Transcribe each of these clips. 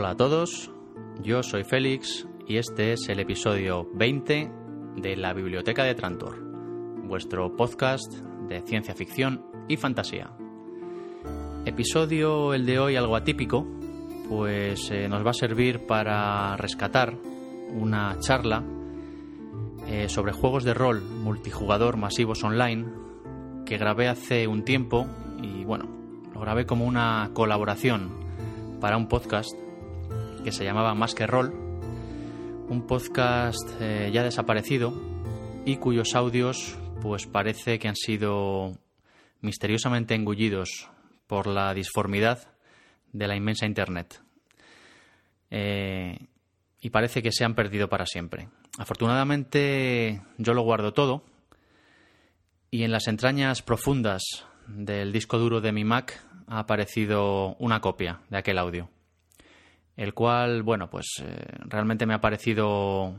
Hola a todos, yo soy Félix y este es el episodio 20 de la Biblioteca de Trantor, vuestro podcast de ciencia ficción y fantasía. Episodio el de hoy algo atípico, pues eh, nos va a servir para rescatar una charla eh, sobre juegos de rol multijugador masivos online que grabé hace un tiempo y bueno, lo grabé como una colaboración para un podcast que se llamaba Más que Rol, un podcast eh, ya desaparecido y cuyos audios pues parece que han sido misteriosamente engullidos por la disformidad de la inmensa Internet. Eh, y parece que se han perdido para siempre. Afortunadamente yo lo guardo todo y en las entrañas profundas del disco duro de mi Mac ha aparecido una copia de aquel audio, el cual, bueno, pues eh, realmente me ha parecido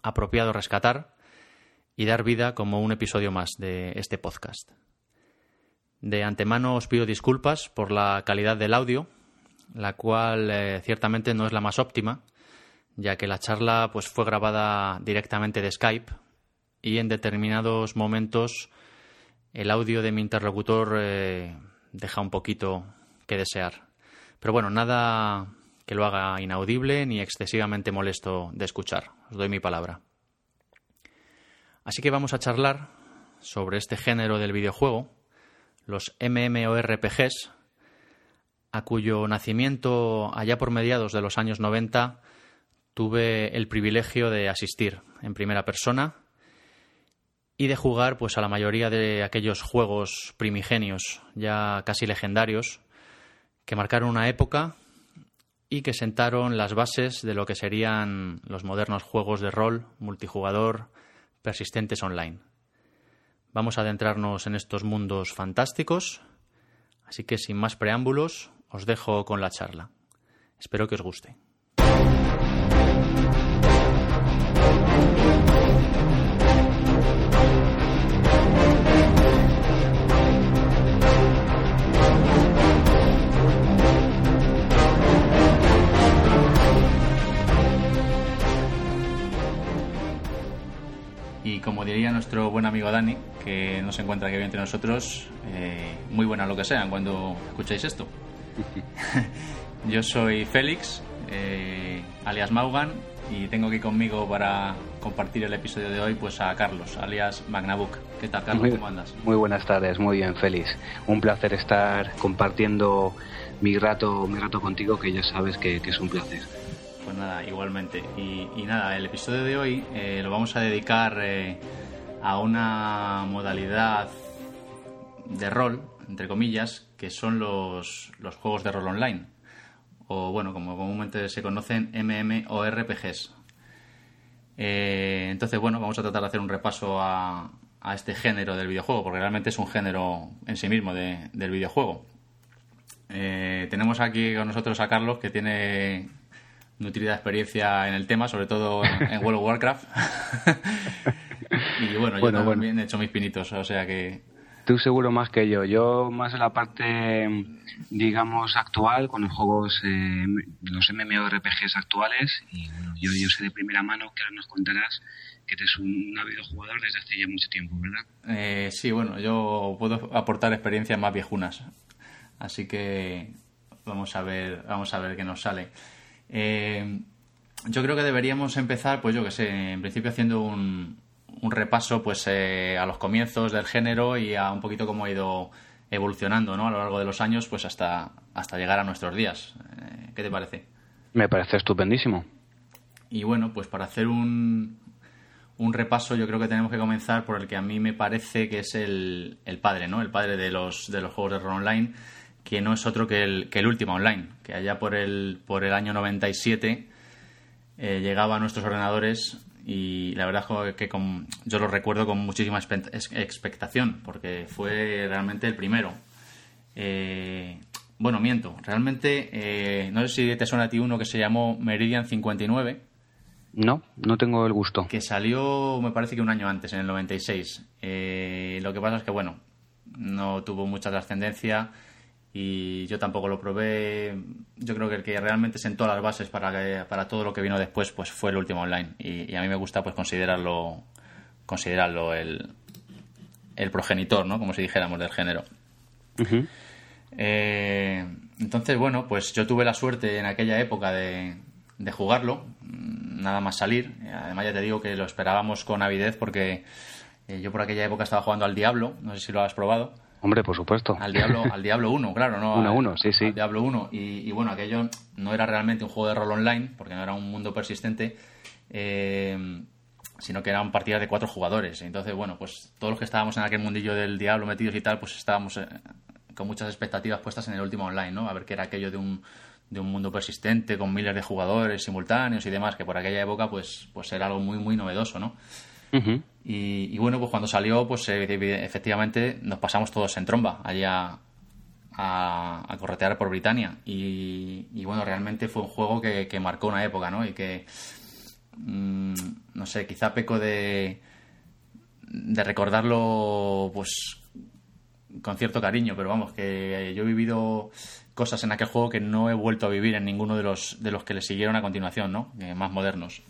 apropiado rescatar y dar vida como un episodio más de este podcast. De antemano os pido disculpas por la calidad del audio, la cual eh, ciertamente no es la más óptima, ya que la charla pues fue grabada directamente de Skype y en determinados momentos el audio de mi interlocutor eh, deja un poquito que desear. Pero bueno, nada que lo haga inaudible ni excesivamente molesto de escuchar. Os doy mi palabra. Así que vamos a charlar sobre este género del videojuego, los MMORPGs, a cuyo nacimiento allá por mediados de los años 90 tuve el privilegio de asistir en primera persona y de jugar pues a la mayoría de aquellos juegos primigenios, ya casi legendarios, que marcaron una época y que sentaron las bases de lo que serían los modernos juegos de rol multijugador persistentes online. Vamos a adentrarnos en estos mundos fantásticos, así que sin más preámbulos, os dejo con la charla. Espero que os guste. Como diría nuestro buen amigo Dani, que no se encuentra aquí entre nosotros, eh, muy buena lo que sean cuando escucháis esto. Yo soy Félix, eh, alias Maugan, y tengo aquí conmigo para compartir el episodio de hoy pues a Carlos, alias Magnabook. ¿Qué tal, Carlos? Muy, ¿Cómo andas? Muy buenas tardes, muy bien, Félix. Un placer estar compartiendo mi rato, mi rato contigo, que ya sabes que, que es un placer. Pues nada, igualmente. Y, nada, el episodio de hoy eh, lo vamos a dedicar eh, a una modalidad de rol, entre comillas, que son los, los juegos de rol online. O bueno, como comúnmente se conocen, MMORPGs. Eh, entonces, bueno, vamos a tratar de hacer un repaso a, a este género del videojuego, porque realmente es un género en sí mismo de- del videojuego. Eh, tenemos aquí con nosotros a Carlos, que tiene nutrida experiencia en el tema, sobre todo en, en World of Warcraft. y bueno, yo Bueno, también he hecho mis pinitos, o sea que Tú seguro más que yo. Yo más en la parte, digamos, actual, con los juegos, eh, los MMORPGs actuales. Y bueno, yo, yo sé de primera mano que ahora nos contarás que eres un videojugador desde hace ya mucho tiempo, ¿verdad? Eh, sí, bueno, yo puedo aportar experiencias más viejunas. Así que vamos a ver, vamos a ver qué nos sale. Eh, yo creo que deberíamos empezar, pues yo que sé, en principio haciendo un, un repaso pues eh, a los comienzos del género y a un poquito cómo ha ido evolucionando ¿no? a lo largo de los años pues hasta, hasta llegar a nuestros días. Eh, ¿Qué te parece? Me parece estupendísimo. Y bueno, pues para hacer un, un repaso yo creo que tenemos que comenzar por el que a mí me parece que es el, el padre, ¿no? El padre de los, de los juegos de rol online, que no es otro que el, que el Ultima Online, que allá por el, por el año 97 eh, llegaba a nuestros ordenadores y la verdad es que con- yo lo recuerdo con muchísima expectación, porque fue realmente el primero. Eh, bueno, miento, realmente eh, no sé si te suena a ti uno que se llamó Meridian 59, No, no tengo el gusto. que salió me parece que un año antes, en el 96. Eh, lo que pasa es que, bueno, no tuvo mucha trascendencia y yo tampoco lo probé. Yo creo que el que realmente sentó las bases para, para todo lo que vino después pues fue el último online y, a mí me gusta pues considerarlo considerarlo el, el progenitor, ¿no? Como si dijéramos del género. Eh, entonces, bueno, pues yo tuve la suerte en aquella época de, de jugarlo, nada más salir. Además ya te digo que lo esperábamos con avidez porque eh, yo por aquella época estaba jugando al Diablo, no sé si lo has probado. Hombre, por supuesto. Al Diablo, al Diablo 1, claro, ¿no? 1 1, sí, sí. Al Diablo 1. Y, bueno, aquello no era realmente un juego de rol online, porque no era un mundo persistente, eh, sino que eran partidas de cuatro jugadores. Entonces, bueno, pues todos los que estábamos en aquel mundillo del Diablo metidos y tal, pues estábamos eh, con muchas expectativas puestas en el último online, ¿no? A ver qué era aquello de un, de un mundo persistente, con miles de jugadores simultáneos y demás, que por aquella época, pues, pues era algo muy, muy novedoso, ¿no? Y, bueno, pues cuando salió, pues eh, efectivamente nos pasamos todos en tromba allá a, corretear por Britania. Y, bueno, realmente fue un juego que, marcó una época, ¿no? Y que, mm, no sé, quizá peco de, de recordarlo, pues con cierto cariño, pero vamos, que yo he vivido cosas en aquel juego que no he vuelto a vivir en ninguno de los, de los que le siguieron a continuación, ¿no? Eh, más modernos.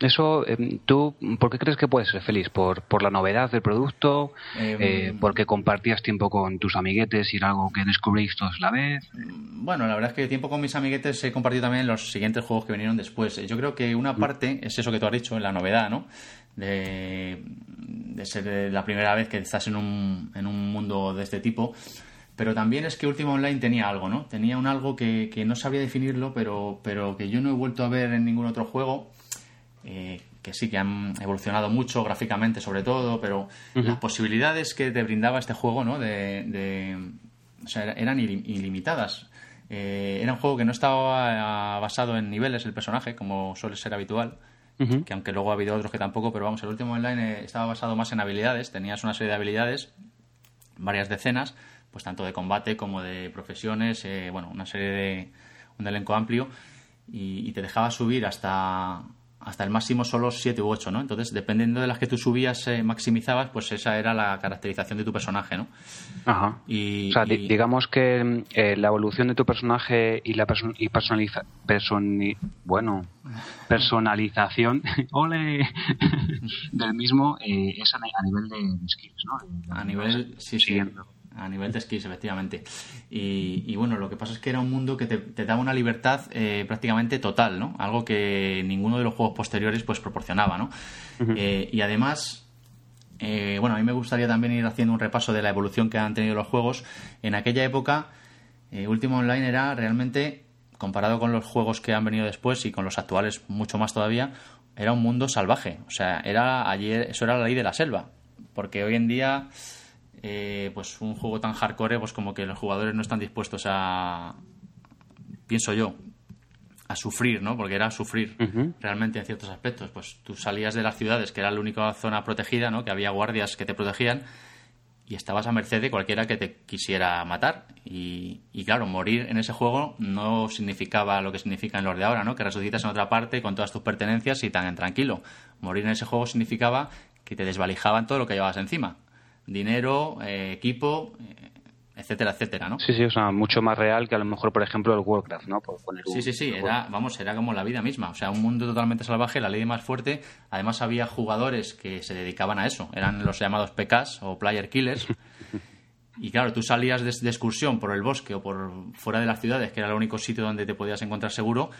Eso, em, ¿tú por qué crees que puedes ser feliz? ¿Por, por la novedad del producto? Em, eh, ¿Porque compartías tiempo con tus amiguetes y era algo que descubrís todos la vez? Mm, bueno, la verdad es que tiempo con mis amiguetes he compartido también los siguientes juegos que vinieron después. Yo creo que una mm. parte es eso que tú has dicho, la novedad, ¿no? De, de ser la primera vez que estás en un, en un mundo de este tipo pero también es que Ultima Online tenía algo, ¿no? Tenía un algo que, que, no sabía definirlo, pero, pero que yo no he vuelto a ver en ningún otro juego eh, que sí que han evolucionado mucho gráficamente sobre todo, pero las posibilidades que te brindaba este juego, ¿no? De, eran ilimitadas. Eh, era un juego que no estaba basado en niveles el personaje, como suele ser habitual, que aunque luego ha habido otros que tampoco, pero vamos, el último online eh, estaba basado más en habilidades, tenías una serie de habilidades, varias decenas, pues tanto de combate como de profesiones, bueno, una serie de un elenco amplio, y te dejaba subir hasta hasta el máximo solo 7 u 8, ¿no? Entonces, dependiendo de las que tú subías, eh, maximizabas, pues esa era la caracterización de tu personaje, ¿no? Ajá. Y, o sea, digamos que eh, la evolución de tu personaje y la y personaliza bueno, personalización ole, del mismo eh, es a, nivel de, skills, ¿no? A nivel, sí, sí a nivel de skills, efectivamente. Y, bueno, lo que pasa es que era un mundo que te, daba una libertad eh, prácticamente total, ¿no? Algo que ninguno de los juegos posteriores pues proporcionaba, ¿no? Eh, y además, eh, bueno, a mí me gustaría también ir haciendo un repaso de la evolución que han tenido los juegos. En aquella época, Último Online era realmente, comparado con los juegos que han venido después y con los actuales mucho más todavía, era un mundo salvaje. O sea, era ayer, eso era la ley de la selva. Porque hoy en día eh, pues un juego tan hardcore, pues como que los jugadores no están dispuestos a, pienso yo, a sufrir, ¿no? Porque era sufrir realmente en ciertos aspectos. Pues tú salías de las ciudades, que era la única zona protegida, ¿no? Que había guardias que te protegían y estabas a merced de cualquiera que te quisiera matar. Y, y, claro, morir en ese juego no significaba lo que significa en los de ahora, ¿no? Que resucitas en otra parte con todas tus pertenencias y tan tranquilo. Morir en ese juego significaba que te desvalijaban todo lo que llevabas encima dinero, eh, equipo, eh, etcétera, etcétera, ¿no? Sí, sí, o sea, mucho más real que a lo mejor, por ejemplo, el Warcraft, ¿no? sí, sí, sí, era, vamos, era como la vida misma, o sea, un mundo totalmente salvaje, la ley más fuerte, además había jugadores que se dedicaban a eso, eran los llamados PKs o Player Killers, y claro, tú salías de, de, excursión por el bosque o por fuera de las ciudades, que era el único sitio donde te podías encontrar seguro,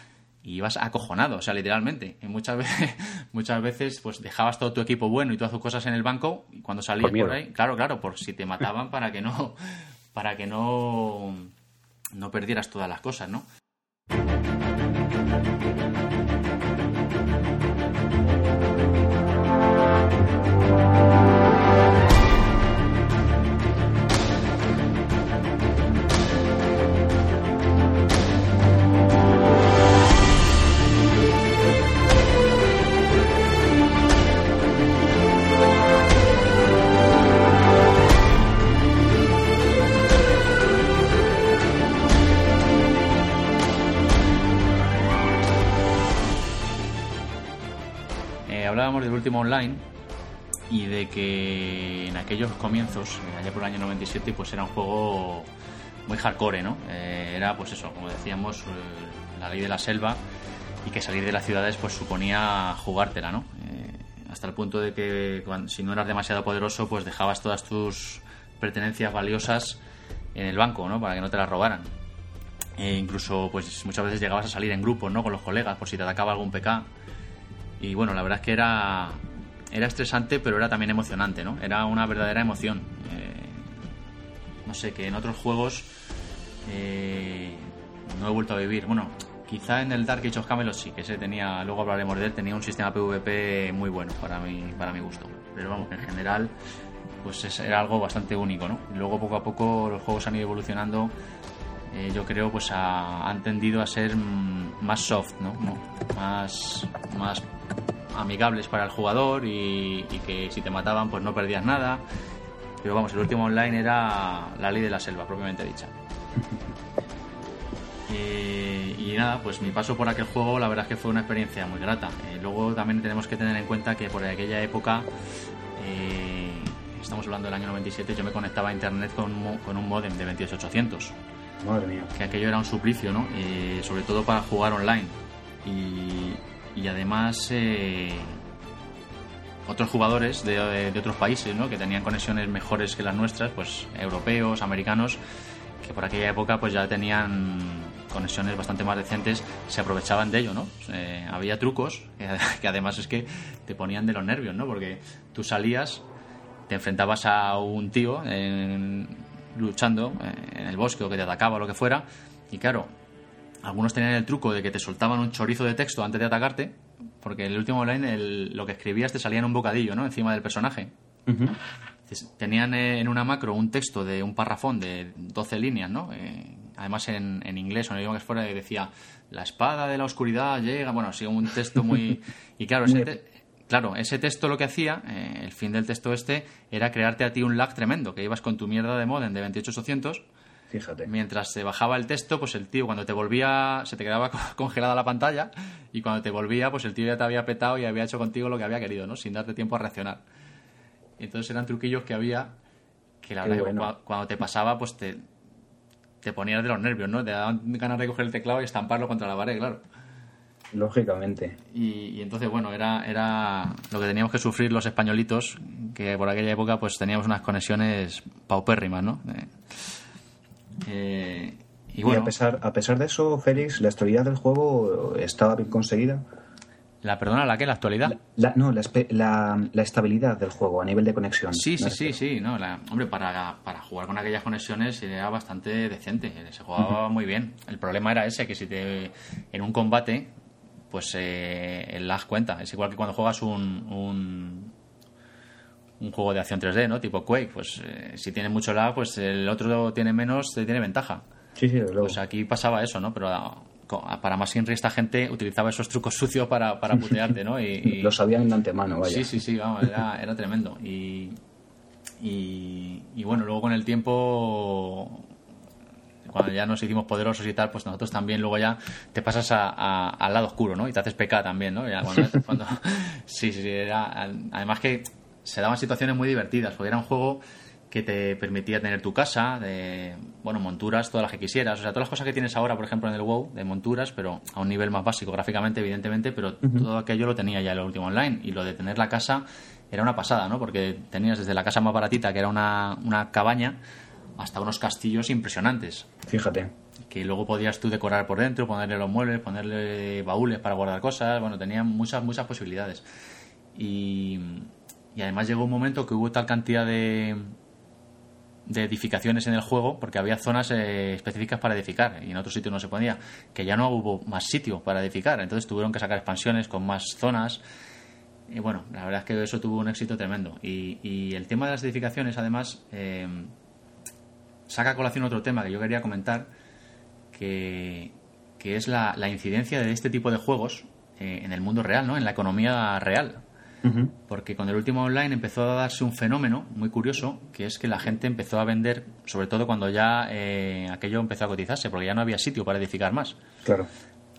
y ibas acojonado, o sea, literalmente. Y muchas veces, muchas veces, pues dejabas todo tu equipo bueno y todas tus cosas en el banco y cuando salías por, ahí, claro, claro, por si te mataban para que no, para que no, no perdieras todas las cosas, ¿no? Del último online y de que en aquellos comienzos, allá por el año 97, pues era un juego muy hardcore, ¿no? Eh, era, pues eso, como decíamos, la ley de la selva y que salir de las ciudades pues suponía jugártela, ¿no? hasta el punto de que si no eras demasiado poderoso, pues dejabas todas tus pertenencias valiosas en el banco, ¿no? Para que no te las robaran. E incluso, pues muchas veces llegabas a salir en grupos, ¿no? Con los colegas, por si te atacaba algún PK. Y bueno, la verdad es que era, era estresante, pero era también emocionante, ¿no? Era una verdadera emoción. Eh, no sé, que en otros juegos eh, no he vuelto a vivir. Bueno, quizá en el Dark Age of Camelot sí, que ese tenía, luego hablaremos de él, tenía un sistema PvP muy bueno para mi, para mi gusto. Pero vamos, en general, pues era algo bastante único, ¿no? Luego poco a poco los juegos han ido evolucionando. Eh, yo creo pues han tendido a ser mm, más soft, ¿no? Más, más amigables para el jugador y, que si te mataban pues no perdías nada. Pero vamos, el último online era la ley de la selva, propiamente dicha. Eh, y nada, pues mi paso por aquel juego la verdad es que fue una experiencia muy grata. Eh, luego también tenemos que tener en cuenta que por aquella época, estamos hablando del año 97, yo me conectaba a internet con, con un modem de 28800. Madre mía. Que aquello era un suplicio, ¿no? sobre todo para jugar online. Y, y además otros jugadores de, de, otros países, ¿no? Que tenían conexiones mejores que las nuestras, pues europeos, americanos, que por aquella época pues ya tenían conexiones bastante más decentes, se aprovechaban de ello, ¿no? Eh, había trucos que, además es que te ponían de los nervios, ¿no? Porque tú salías, te enfrentabas a un tío luchando eh, en el bosque o que te atacaba o lo que fuera, y claro, algunos tenían el truco de que te soltaban un chorizo de texto antes de atacarte, porque en el último online lo que escribías te salía en un bocadillo, ¿no? Encima del personaje. Tenían en una macro un texto de un parrafón de 12 líneas, ¿no? Eh, además en, en, inglés o en el idioma que fuera, decía, la espada de la oscuridad llega, bueno, así un texto muy... Y claro, ese, claro, ese texto lo que hacía, eh, el fin del texto este, era crearte a ti un lag tremendo, que ibas con tu mierda de modem de 28800 Fíjate. Mientras se bajaba el texto, pues el tío cuando te volvía se te quedaba congelada la pantalla y cuando te volvía, pues el tío ya te había petado y había hecho contigo lo que había querido, ¿no? Sin darte tiempo a reaccionar. Entonces eran truquillos que había que la verdad cuando te pasaba, pues te, te ponías de los nervios, ¿no? Te daban ganas de coger el teclado y estamparlo contra la pared, claro. Lógicamente. Y, entonces, bueno, era, era lo que teníamos que sufrir los españolitos, que por aquella época pues teníamos unas conexiones paupérrimas, ¿no? Eh, eh, y, bueno, a pesar, a pesar de eso, Félix, la estabilidad del juego estaba bien conseguida. ¿La perdona la qué? ¿La actualidad? no, la, la, estabilidad del juego a nivel de conexión. Sí, sí, sí, sí. No, hombre, para, para jugar con aquellas conexiones era bastante decente. Se jugaba muy bien. El problema era ese, que si te en un combate, pues eh, el lag cuenta. Es igual que cuando juegas un, un, un juego de acción 3D, ¿no? Tipo Quake. Pues eh, si tiene mucho lag, pues el otro tiene menos, te tiene ventaja. Sí, sí, luego. Pues aquí pasaba eso, ¿no? Pero para más Inri esta gente utilizaba esos trucos sucios para, para putearte, ¿no? Y, Lo sabían de antemano, vaya. Sí, sí, sí, vamos, era, era tremendo. Y, y, bueno, luego con el tiempo, cuando ya nos hicimos poderosos y tal, pues nosotros también luego ya te pasas a, al lado oscuro, ¿no? Y te haces PK también, ¿no? cuando, sí, sí, era... Además que se daban situaciones muy divertidas, porque era un juego que te permitía tener tu casa, de, bueno, monturas, todas las que quisieras. O sea, todas las cosas que tienes ahora, por ejemplo, en el WoW, de monturas, pero a un nivel más básico gráficamente, evidentemente, pero todo aquello lo tenía ya en el último online. Y lo de tener la casa era una pasada, ¿no? Porque tenías desde la casa más baratita, que era una, una cabaña, hasta unos castillos impresionantes. Fíjate. Que luego podías tú decorar por dentro, ponerle los muebles, ponerle baúles para guardar cosas. Bueno, tenía muchas, muchas posibilidades. Y, y además llegó un momento que hubo tal cantidad de, de edificaciones en el juego porque había zonas eh, específicas para edificar y en otros sitios no se podía, que ya no hubo más sitio para edificar, entonces tuvieron que sacar expansiones con más zonas y bueno, la verdad es que eso tuvo un éxito tremendo y, el tema de las edificaciones además eh, saca a colación otro tema que yo quería comentar que, que es la, incidencia de este tipo de juegos eh, en el mundo real, ¿no? en la economía real porque con el último online empezó a darse un fenómeno muy curioso, que es que la gente empezó a vender, sobre todo cuando ya eh, aquello empezó a cotizarse, porque ya no había sitio para edificar más. Claro.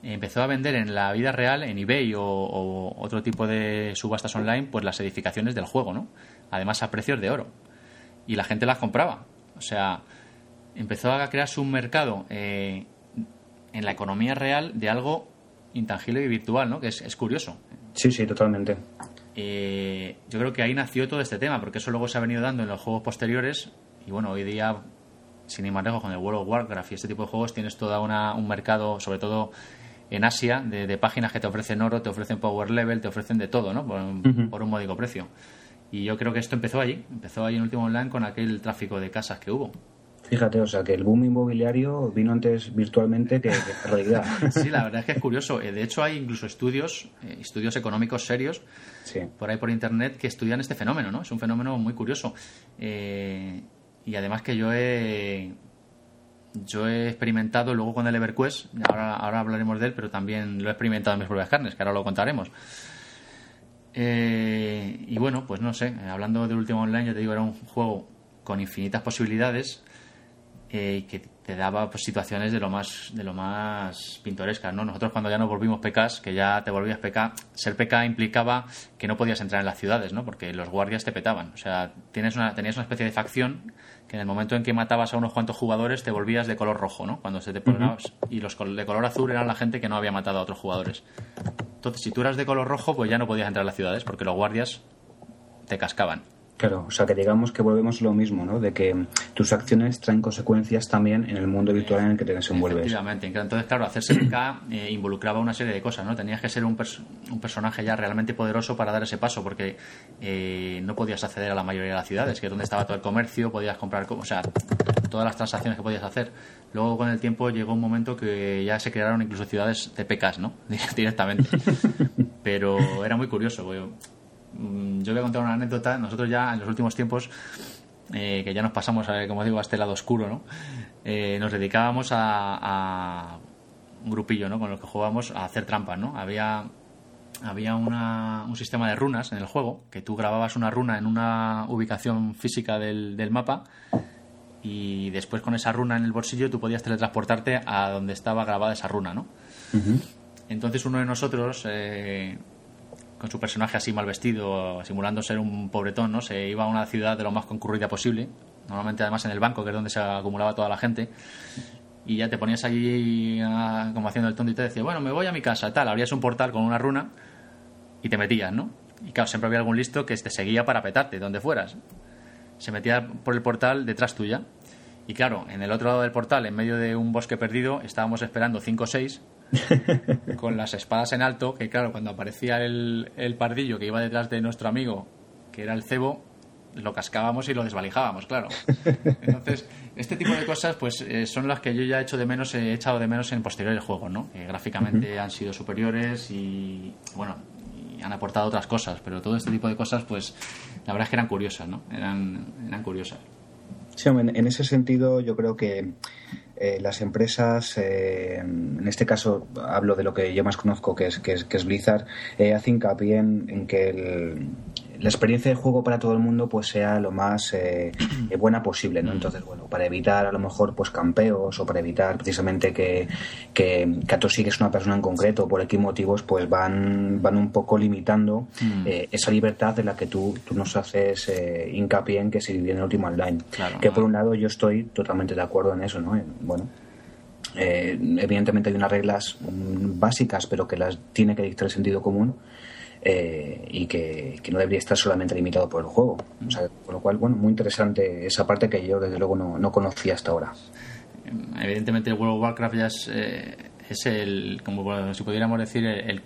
Empezó a vender en la vida real, en eBay o, otro tipo de subastas online, pues las edificaciones del juego, ¿no? Además a precios de oro. Y la gente las compraba. O sea, empezó a crearse un mercado eh, en la economía real de algo intangible y virtual, ¿no? Que es, curioso. Sí, sí, totalmente. Eh, yo creo que ahí nació todo este tema, porque eso luego se ha venido dando en los juegos posteriores. Y bueno, hoy día, sin ir más lejos, con el World of Warcraft y este tipo de juegos, tienes todo un mercado, sobre todo en Asia, de, páginas que te ofrecen oro, te ofrecen power level, te ofrecen de todo, ¿no? Por, por un módico precio. Y yo creo que esto empezó allí, empezó allí en Último Online con aquel tráfico de casas que hubo. Fíjate, o sea, que el boom inmobiliario vino antes virtualmente que, en realidad. Sí, la verdad es que es curioso. Eh, de hecho, hay incluso estudios, eh, estudios económicos serios, por ahí por internet, que estudian este fenómeno, ¿no? Es un fenómeno muy curioso. Eh, y además que yo he, yo he experimentado luego con el EverQuest, ahora, ahora hablaremos de él, pero también lo he experimentado en mis propias carnes, que ahora lo contaremos. y bueno, pues no sé, hablando del último online, yo te digo, era un juego con infinitas posibilidades eh, que te daba pues, situaciones de lo más de lo más pintorescas no nosotros cuando ya nos volvimos PKs que ya te volvías PK ser PK implicaba que no podías entrar en las ciudades no porque los guardias te petaban. O sea tienes una tenías una especie de facción que en el momento en que matabas a unos cuantos jugadores te volvías de color rojo no cuando se te ponabas y los de color azul eran la gente que no había matado a otros jugadores. Entonces si tú eras de color rojo pues ya no podías entrar en las ciudades porque los guardias te cascaban Claro, o sea que digamos que volvemos lo mismo, ¿no? De que tus acciones traen consecuencias también en el mundo virtual en el que te desenvuelves. Efectivamente, entonces claro, hacerse PK eh, involucraba una serie de cosas, ¿no? Tenías que ser un, un personaje ya realmente poderoso para dar ese paso, porque eh, no podías acceder a la mayoría de las ciudades, que es donde estaba todo el comercio, podías comprar, o sea, todas las transacciones que podías hacer. Luego con el tiempo llegó un momento que ya se crearon incluso ciudades de ¿no? Directamente. Pero era muy curioso, Mm, yo voy a contar una anécdota. Nosotros ya en los últimos tiempos, eh, que ya nos pasamos, a, como digo, a este lado oscuro, ¿no? Eh, nos dedicábamos a, un grupillo, ¿no? Con los que jugábamos a hacer trampas, ¿no? Había había un sistema de runas en el juego, que tú grababas una runa en una ubicación física del, mapa y después con esa runa en el bolsillo tú podías teletransportarte a donde estaba grabada esa runa, ¿no? Entonces uno de nosotros, eh, con su personaje así mal vestido, simulando ser un pobretón, ¿no? Se iba a una ciudad de lo más concurrida posible, normalmente además en el banco, que es donde se acumulaba toda la gente, y ya te ponías allí ah, como haciendo el tonto y te decía, bueno, me voy a mi casa, tal, abrías un portal con una runa y te metías, ¿no? Y claro, siempre había algún listo que te seguía para petarte, donde fueras. Se metía por el portal detrás tuya. Y claro, en el otro lado del portal, en medio de un bosque perdido, estábamos esperando cinco o seis con las espadas en alto, que claro, cuando aparecía el, el pardillo que iba detrás de nuestro amigo, que era el cebo, lo cascábamos y lo desvalijábamos, claro. Entonces, este tipo de cosas pues eh, son las que yo ya he hecho de menos, he echado de menos en posteriores juegos, ¿no? Que gráficamente han sido superiores y bueno, y han aportado otras cosas, pero todo este tipo de cosas pues la verdad es que eran curiosas, ¿no? Eran, eran curiosas. Sí, en ese sentido yo creo que eh, las empresas, eh, en este caso hablo de lo que yo más conozco, que es, que es, Blizzard, eh, hace hincapié en, que el, la experiencia de juego para todo el mundo pues sea lo más eh, buena posible, ¿no? Entonces, bueno, para evitar a lo mejor pues campeos o para evitar precisamente que, que, que una persona en concreto por X motivos, pues van, van un poco limitando mm. eh, esa libertad de la que tú, tú nos haces eh, hincapié en que se vive en el último online. que por un lado yo estoy totalmente de acuerdo en eso, ¿no? bueno, evidentemente hay unas reglas mm, básicas, pero que las tiene que dictar el sentido común eh, y que, no debería estar solamente limitado por el juego. O sea, con lo cual, bueno, muy interesante esa parte que yo desde luego no, no conocía hasta ahora. Evidentemente el World of Warcraft ya es, eh, es el, como si pudiéramos decir, el,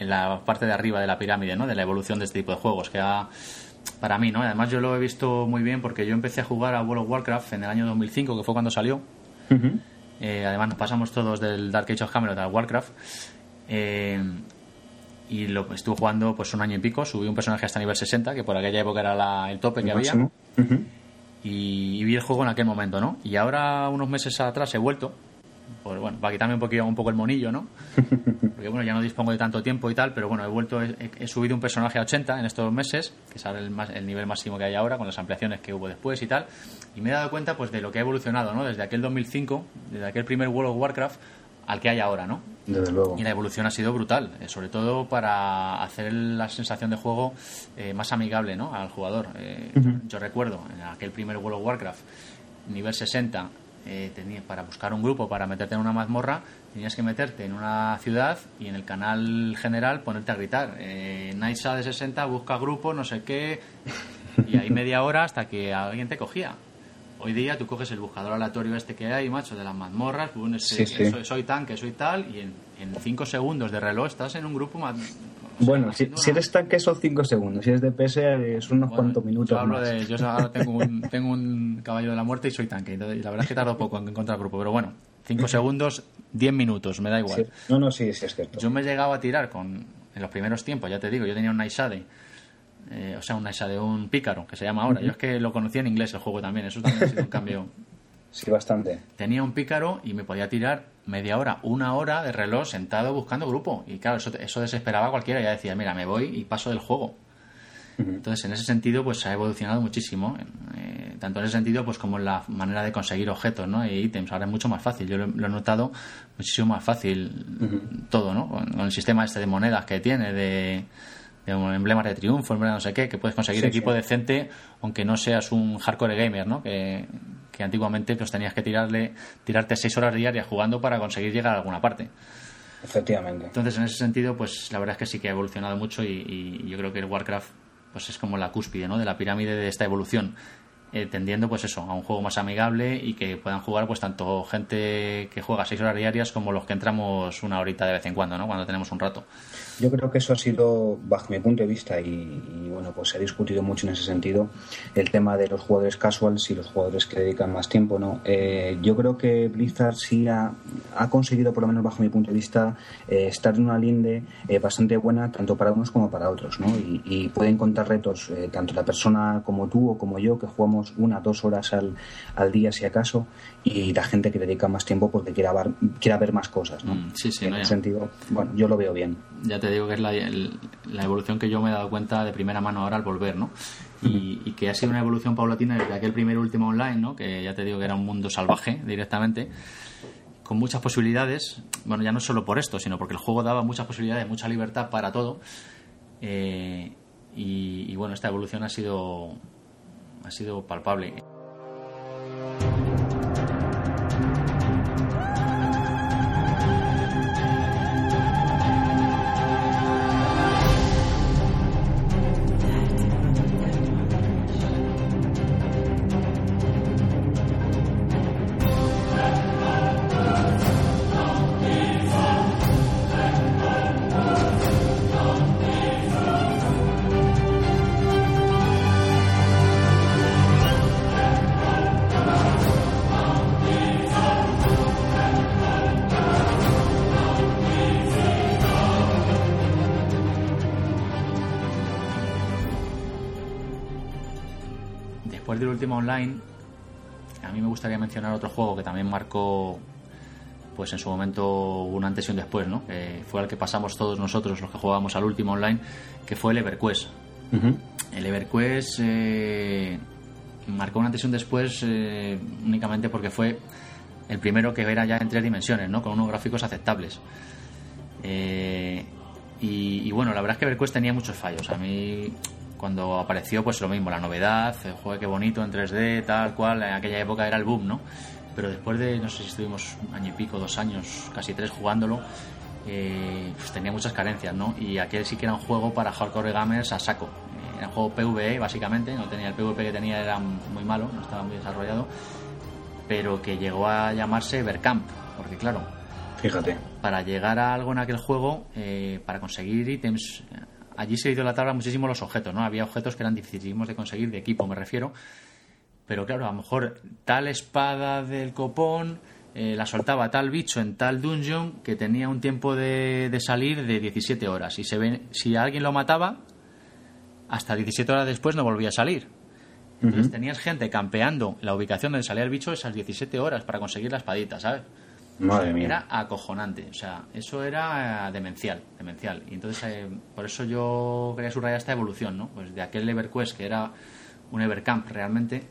la parte de arriba de la pirámide, ¿no? De la evolución de este tipo de juegos, que ha, para mí, ¿no? Además yo lo he visto muy bien porque yo empecé a jugar a World of Warcraft en el año 2005, que fue cuando salió. Eh, además nos pasamos todos del Dark Age of Camelot al Warcraft. Eh, y lo estuve jugando pues un año y pico, subí un personaje hasta nivel 60, que por aquella época era el tope que había. y, vi el juego en aquel momento, ¿no? Y ahora, unos meses atrás, he vuelto, pues bueno, para quitarme un poquito un poco el monillo, ¿no? Porque bueno, ya no dispongo de tanto tiempo y tal, pero bueno, he vuelto, he, subido un personaje a 80 en estos meses, que es el, el nivel máximo que hay ahora, con las ampliaciones que hubo después y tal, y me he dado cuenta pues de lo que ha evolucionado, ¿no? Desde aquel 2005, desde aquel primer World of Warcraft, al que hay ahora, ¿no? Desde luego. Y la evolución ha sido brutal, eh, sobre todo para hacer la sensación de juego eh, más amigable, ¿no? Al jugador. Eh, yo, recuerdo en aquel primer World of Warcraft nivel 60, eh, para buscar un grupo, para meterte en una mazmorra, tenías que meterte en una ciudad y en el canal general ponerte a gritar. Eh, Naisa de 60 busca grupo, no sé qué, y ahí media hora hasta que alguien te cogía. Hoy día tú coges el buscador aleatorio este que hay, macho, de las mazmorras, Soy, tanque, soy tal, y en, en cinco segundos de reloj estás en un grupo más, bueno, si, eres tanque son 5 segundos, si eres DPS es unos cuantos minutos. Yo, hablo De, yo ahora tengo un, tengo un caballo de la muerte y soy tanque, y la verdad es que tardo poco en encontrar el grupo, pero bueno, 5 segundos, 10 minutos, me da igual. No, no, sí, sí es cierto. Yo me llegaba a tirar con, en los primeros tiempos, ya te digo, yo tenía un Naisade, eh, o sea, un Naisade, un pícaro, que se llama ahora. Yo es que lo conocía en inglés el juego también, eso también ha sido un cambio. Sí, bastante. Tenía un pícaro y me podía tirar media hora, una hora de reloj sentado buscando grupo. Y claro, eso, eso desesperaba a cualquiera. Ya decía, mira, me voy y paso del juego. Entonces, en ese sentido, pues ha evolucionado muchísimo. Eh, tanto en ese sentido, pues como en la manera de conseguir objetos, ¿no? Y ítems. Ahora es mucho más fácil. Yo lo, he notado muchísimo más fácil todo, ¿no? Con, el sistema este de monedas que tiene, de, de emblemas de triunfo, emblemas no sé qué, que puedes conseguir equipo decente, aunque no seas un hardcore gamer, ¿no? Que, que antiguamente pues tenías que tirarle, tirarte seis horas diarias jugando para conseguir llegar a alguna parte. Efectivamente. Entonces, en ese sentido, pues la verdad es que sí que ha evolucionado mucho y, yo creo que el Warcraft pues es como la cúspide ¿no? de la pirámide de esta evolución. Eh, tendiendo pues eso a un juego más amigable y que puedan jugar pues tanto gente que juega seis horas diarias como los que entramos una horita de vez en cuando no cuando tenemos un rato yo creo que eso ha sido, bajo mi punto de vista, y, bueno, pues se ha discutido mucho en ese sentido, el tema de los jugadores casuals y los jugadores que dedican más tiempo, ¿no? Eh, yo creo que Blizzard sí ha, conseguido, por lo menos bajo mi punto de vista, eh, estar en una linde eh, bastante buena, tanto para unos como para otros, ¿no? Y, pueden contar retos, tanto la persona como tú o como yo, que jugamos una, dos horas al, al día, si acaso, y la gente que dedica más tiempo porque quiera ver, quiera ver más cosas, ¿no? Mm, sí, sí, en ese sentido, bueno, yo lo veo bien. Ya te digo que es la, la, evolución que yo me he dado cuenta de primera mano ahora al volver, ¿no? Y, que ha sido una evolución paulatina desde aquel primer último online, ¿no? Que ya te digo que era un mundo salvaje directamente, con muchas posibilidades. Bueno, ya no solo por esto, sino porque el juego daba muchas posibilidades, mucha libertad para todo. Eh, y, y bueno, esta evolución ha sido ha sido palpable. Mencionar otro juego que también marcó, pues en su momento un antes y un después, ¿no? Que fue al que pasamos todos nosotros, los que jugábamos al último online, que fue el EverQuest. El EverQuest eh, marcó un antes y un después eh, únicamente porque fue el primero que era ya en tres dimensiones, ¿no? Con unos gráficos aceptables. Eh, y, y, bueno, la verdad es que EverQuest tenía muchos fallos. A mí cuando apareció, pues lo mismo, la novedad, el juego que bonito en 3D, tal cual, en aquella época era el boom, ¿no? Pero después de, no sé si estuvimos un año y pico, dos años, casi tres jugándolo, eh, pues tenía muchas carencias, ¿no? Y aquel sí que era un juego para hardcore gamers a saco. Eh, era un juego PvE, básicamente, no tenía el PvP que tenía, era muy malo, no estaba muy desarrollado, pero que llegó a llamarse Evercamp, porque claro, Fíjate. Para llegar a algo en aquel juego, eh, para conseguir ítems, allí se dio la tabla muchísimo los objetos, ¿no? Había objetos que eran dificilísimos de conseguir, de equipo me refiero. Pero claro, a lo mejor tal espada del copón eh, la soltaba tal bicho en tal dungeon que tenía un tiempo de, salir de 17 horas. Y se ve, si alguien lo mataba, hasta 17 horas después no volvía a salir. Entonces tenías gente campeando la ubicación donde salía el bicho esas 17 horas para conseguir la espadita, ¿sabes? Era acojonante, o sea, eso era eh, demencial, demencial. Y entonces, eh, por eso yo quería subrayar esta evolución, ¿no? Pues de aquel EverQuest que era un Evercamp realmente,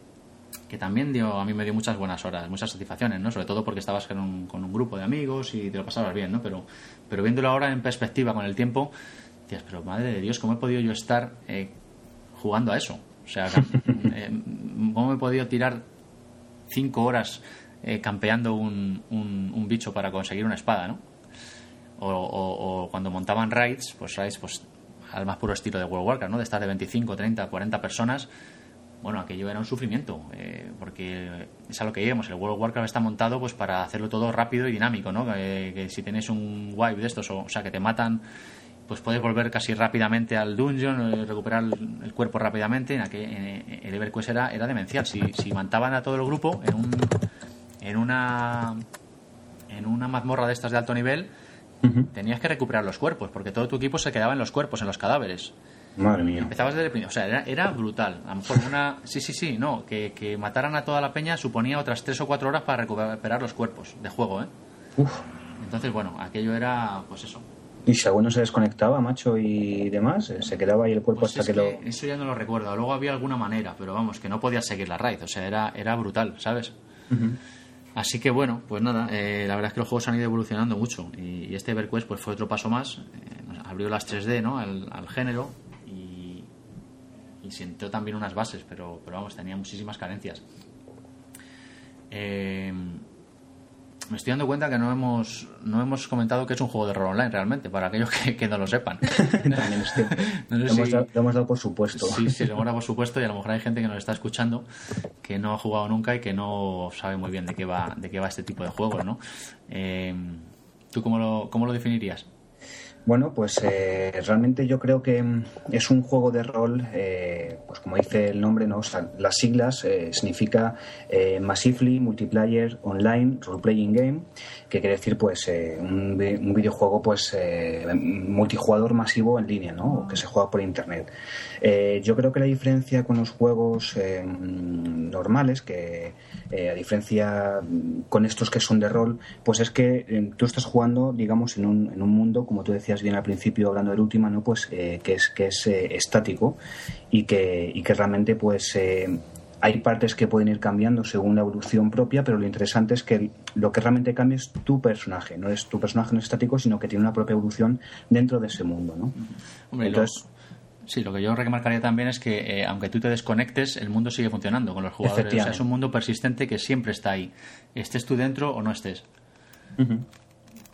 que también dio, a mí me dio muchas buenas horas, muchas satisfacciones, ¿no? Sobre todo porque estabas con un, con un grupo de amigos y te lo pasabas bien, ¿no? Pero, pero viéndolo ahora en perspectiva con el tiempo, decías, pero madre de Dios, ¿cómo he podido yo estar eh, jugando a eso? O sea, ¿cómo he podido tirar cinco horas eh, campeando un, un, bicho para conseguir una espada, ¿no? O, cuando montaban raids, pues raids pues al más puro estilo de World Warcraft, ¿no? De estar de 25, 30, 40 personas bueno, aquello era un sufrimiento, eh, porque es a lo que íbamos. El World Warcraft está montado pues para hacerlo todo rápido y dinámico, ¿no? Que, si tienes un wipe de estos, o, sea, que te matan, pues puedes volver casi rápidamente al dungeon, eh, recuperar el, cuerpo rápidamente. En aquel, el EverQuest era, era demencial. Si, si mataban a todo el grupo en, un, en, una, en una mazmorra de estas de alto nivel, tenías que recuperar los cuerpos, porque todo tu equipo se quedaba en los cuerpos, en los cadáveres. Madre mía. Empezabas desde el principio. O sea, era, brutal. A lo mejor una. Sí, sí, sí, no. Que, que, mataran a toda la peña suponía otras tres o cuatro horas para recuperar los cuerpos de juego, ¿eh? Uf. Entonces, bueno, aquello era. Pues eso. ¿Y si alguno se desconectaba, macho, y demás? ¿Se quedaba ahí el cuerpo pues hasta que, lo.? Eso ya no lo recuerdo. Luego había alguna manera, pero vamos, que no podías seguir la raíz. O sea, era, era brutal, ¿sabes? Así que bueno, pues nada, eh, la verdad es que los juegos han ido evolucionando mucho y, este EverQuest pues fue otro paso más, eh, abrió las 3D ¿no? al, género y sentó también unas bases, pero, pero vamos, tenía muchísimas carencias. Eh, me estoy dando cuenta que no hemos, no hemos comentado que es un juego de rol online realmente, para aquellos que, no lo sepan. lo, hemos dado, por supuesto. Sí, sí, lo hemos dado por supuesto y a lo mejor hay gente que nos está escuchando que no ha jugado nunca y que no sabe muy bien de qué va, de qué va este tipo de juegos, ¿no? Eh, ¿Tú cómo lo, cómo lo definirías? Bueno, pues eh, realmente yo creo que mm, es un juego de rol, eh, pues como dice el nombre, ¿no? las siglas eh, significa Massively Multiplayer Online Role Playing Game, que quiere decir pues un, videojuego pues multijugador masivo en línea, ¿no? que se juega por internet. Yo creo que la diferencia con los juegos normales, que a diferencia con estos que son de rol, pues es que tú estás jugando, digamos, en un, en un mundo, como tú decías, bien al principio hablando del último, ¿no? Pues eh, que es, que es eh, estático y que, y que realmente pues eh, hay partes que pueden ir cambiando según la evolución propia, pero lo interesante es que lo que realmente cambia es tu personaje, no es tu personaje no es estático, sino que tiene una propia evolución dentro de ese mundo, ¿no? Entonces, Sí, lo que yo remarcaría también es que aunque tú te desconectes, el mundo sigue funcionando con los jugadores. O sea, es un mundo persistente que siempre está ahí. Estés tú dentro o no estés.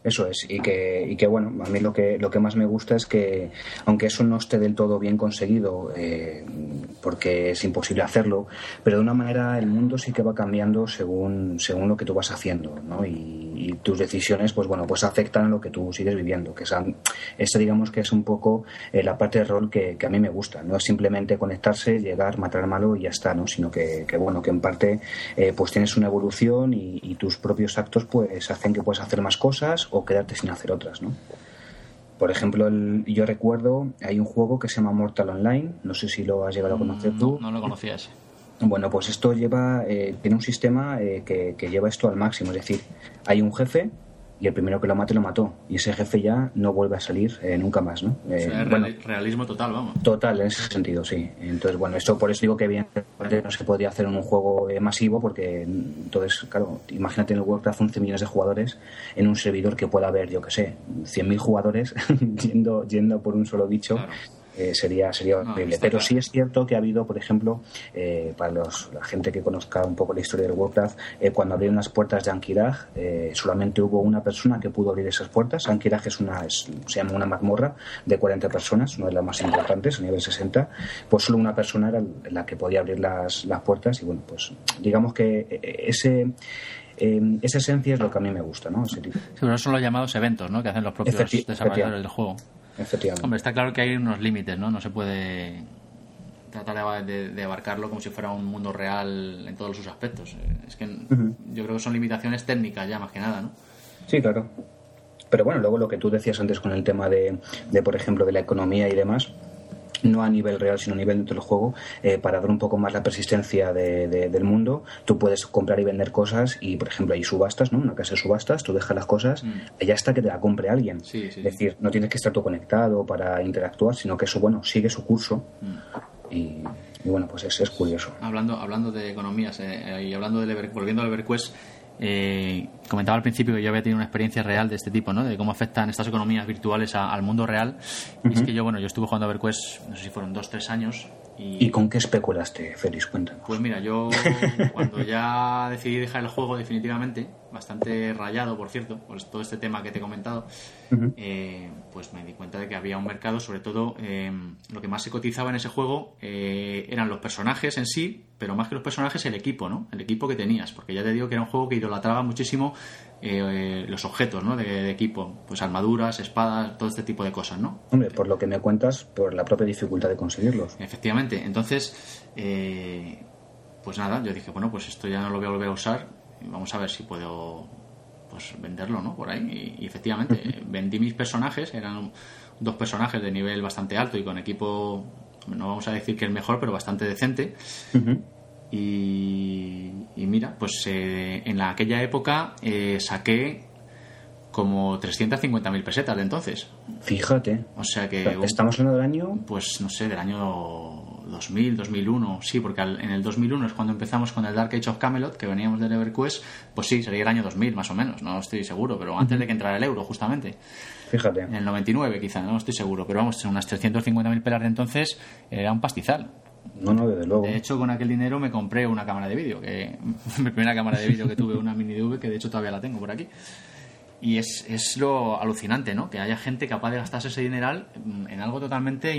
Eso es, y que, y que bueno, a mí lo que, lo que más me gusta es que, aunque eso no esté del todo bien conseguido, eh, porque es imposible hacerlo, pero de una manera el mundo sí que va cambiando según, según lo que tú vas haciendo, ¿no? Y, tus decisiones, pues bueno, pues afectan a lo que tú sigues viviendo, que esa, digamos que es un poco eh, la parte de rol que, a mí me gusta, no es simplemente conectarse, llegar, matar al malo y ya está, ¿no? Sino que, que bueno, que en parte eh, pues tienes una evolución y, y tus propios actos pues hacen que puedas hacer más cosas o quedarte sin hacer otras, ¿no? Por ejemplo, yo recuerdo, hay un juego que se llama Mortal Online, no sé si lo has llegado a conocer mm, tú. No, lo conocías. Bueno, pues esto lleva, eh, tiene un sistema eh, que, que, lleva esto al máximo, es decir, hay un jefe y el primero que lo mate lo mató. Y ese jefe ya no vuelve a salir eh, nunca más, ¿no? Eh, realismo total, vamos. Total, en ese sentido, sí. Entonces, bueno, esto por eso digo que bien no se podría hacer en un juego eh, masivo, porque entonces, claro, imagínate en el Warcraft 11 millones de jugadores en un servidor que pueda haber, yo que sé, 100.000 jugadores yendo, yendo por un solo bicho. Eh, sería, sería horrible. Pero sí es cierto que ha habido, por ejemplo, eh, para los, la gente que conozca un poco la historia del Warcraft, eh, cuando abrieron las puertas de Ankiraj, solamente hubo una persona que pudo abrir esas puertas. Ankiraj es una, se llama una mazmorra de 40 personas, una de las más importantes, a nivel 60. Pues solo una persona era la que podía abrir las, las puertas y bueno, pues digamos que ese esa esencia es lo que a mí me gusta, ¿no? Ese tipo. Sí, pero son los llamados eventos, ¿no? Que hacen los propios desarrolladores del juego. Hombre, está claro que hay unos límites, ¿no? No se puede tratar de, abarcarlo como si fuera un mundo real en todos sus aspectos. Eh, es que yo creo que son limitaciones técnicas ya más que nada, ¿no? Sí, claro. Pero bueno, luego lo que tú decías antes con el tema de, de por ejemplo, de la economía y demás, no a nivel real, sino a nivel dentro del juego, eh, para dar un poco más la persistencia del mundo. Tú puedes comprar y vender cosas y, por ejemplo, hay subastas, ¿no? Una casa de subastas, tú dejas las cosas mm. y ya está que te la compre alguien. es decir, no tienes que estar tú conectado para interactuar, sino que eso, bueno, sigue su curso mm. y, bueno, pues es, es, curioso. Hablando, hablando de economías eh, y hablando de volviendo al EverQuest, eh, comentaba al principio que yo había tenido una experiencia real de este tipo, ¿no? De cómo afectan estas economías virtuales al mundo real. Y es que yo, bueno, yo estuve jugando a EverQuest, no sé si fueron dos, tres años, Y, con qué especulaste, Félix? Cuéntanos. Pues mira, yo cuando ya decidí dejar el juego definitivamente, bastante rayado, por cierto, por todo este tema que te he comentado, eh, pues me di cuenta de que había un mercado, sobre todo eh, lo que más se cotizaba en ese juego eh, eran los personajes en sí, pero más que los personajes, el equipo, ¿no? El equipo que tenías, porque ya te digo que era un juego que idolatraba muchísimo los objetos, ¿no? De, equipo, pues armaduras, espadas, todo este tipo de cosas, ¿no? Hombre, por lo que me cuentas, por la propia dificultad de conseguirlos. Efectivamente, entonces, pues nada, yo dije, bueno, pues esto ya no lo voy a volver a usar, vamos a ver si puedo pues venderlo, ¿no? Por ahí. Y, efectivamente, vendí mis personajes, eran dos personajes de nivel bastante alto y con equipo, no vamos a decir que el mejor, pero bastante decente. y, mira, pues eh, en aquella época eh, saqué como 350.000 pesetas de entonces. Fíjate. O sea que... ¿Estamos hablando del año? Pues no sé, del año 2000, 2001, sí, porque en el 2001 es cuando empezamos con el Dark Age of Camelot, que veníamos del EverQuest, pues sí, sería el año 2000 más o menos, no estoy seguro, pero antes de que entrara el euro, justamente. Fíjate. En el 99 quizá, no estoy seguro, pero vamos, unas 350.000 pelas de entonces era un pastizal. No, no, desde luego. De hecho, con aquel dinero me compré una cámara de vídeo, que mi primera cámara de vídeo que tuve, una mini DV, que de hecho todavía la tengo por aquí. Y es, es lo alucinante, ¿no? Que haya gente capaz de gastarse ese dineral en algo totalmente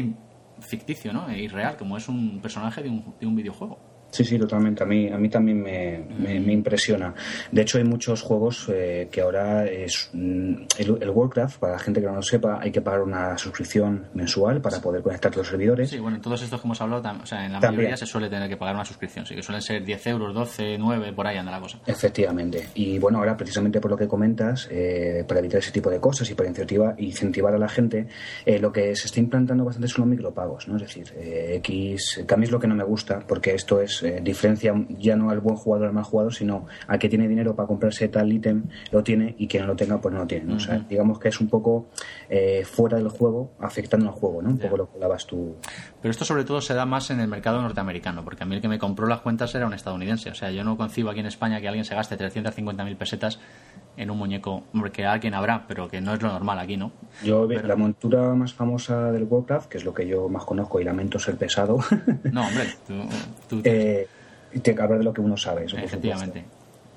ficticio, ¿no? E irreal, como es un personaje de un, de un videojuego. Sí, sí, totalmente. A mí, a mí también me, me, impresiona. De hecho, hay muchos juegos eh, que ahora es mm, el, Warcraft, para la gente que no lo sepa, hay que pagar una suscripción mensual para poder conectar los servidores. Sí, bueno, en todos estos que hemos hablado, o sea, en la mayoría se suele tener que pagar una suscripción, sí, que suelen ser 10 euros, 12, 9, por ahí anda la cosa. Efectivamente. Y bueno, ahora precisamente por lo que comentas, eh, para evitar ese tipo de cosas y para incentivar, incentivar a la gente, eh, lo que se está implantando bastante son los micropagos, ¿no? Es decir, X, que a mí es lo que no me gusta, porque esto es eh, diferencia ya no al buen jugador al mal jugador, sino a que tiene dinero para comprarse tal ítem, lo tiene y quien no lo tenga, pues no lo tiene. O sea, digamos que es un poco eh, fuera del juego, afectando al juego, ¿no? Un poco lo que hablabas tú. Pero esto sobre todo se da más en el mercado norteamericano, porque a mí el que me compró las cuentas era un estadounidense. O sea, yo no concibo aquí en España que alguien se gaste 350.000 pesetas en un muñeco. Hombre, que alguien habrá, pero que no es lo normal aquí, ¿no? Yo, la montura más famosa del Warcraft, que es lo que yo más conozco y lamento ser pesado. No, hombre, tú, eh, te hablar de lo que uno sabe, eso, Efectivamente.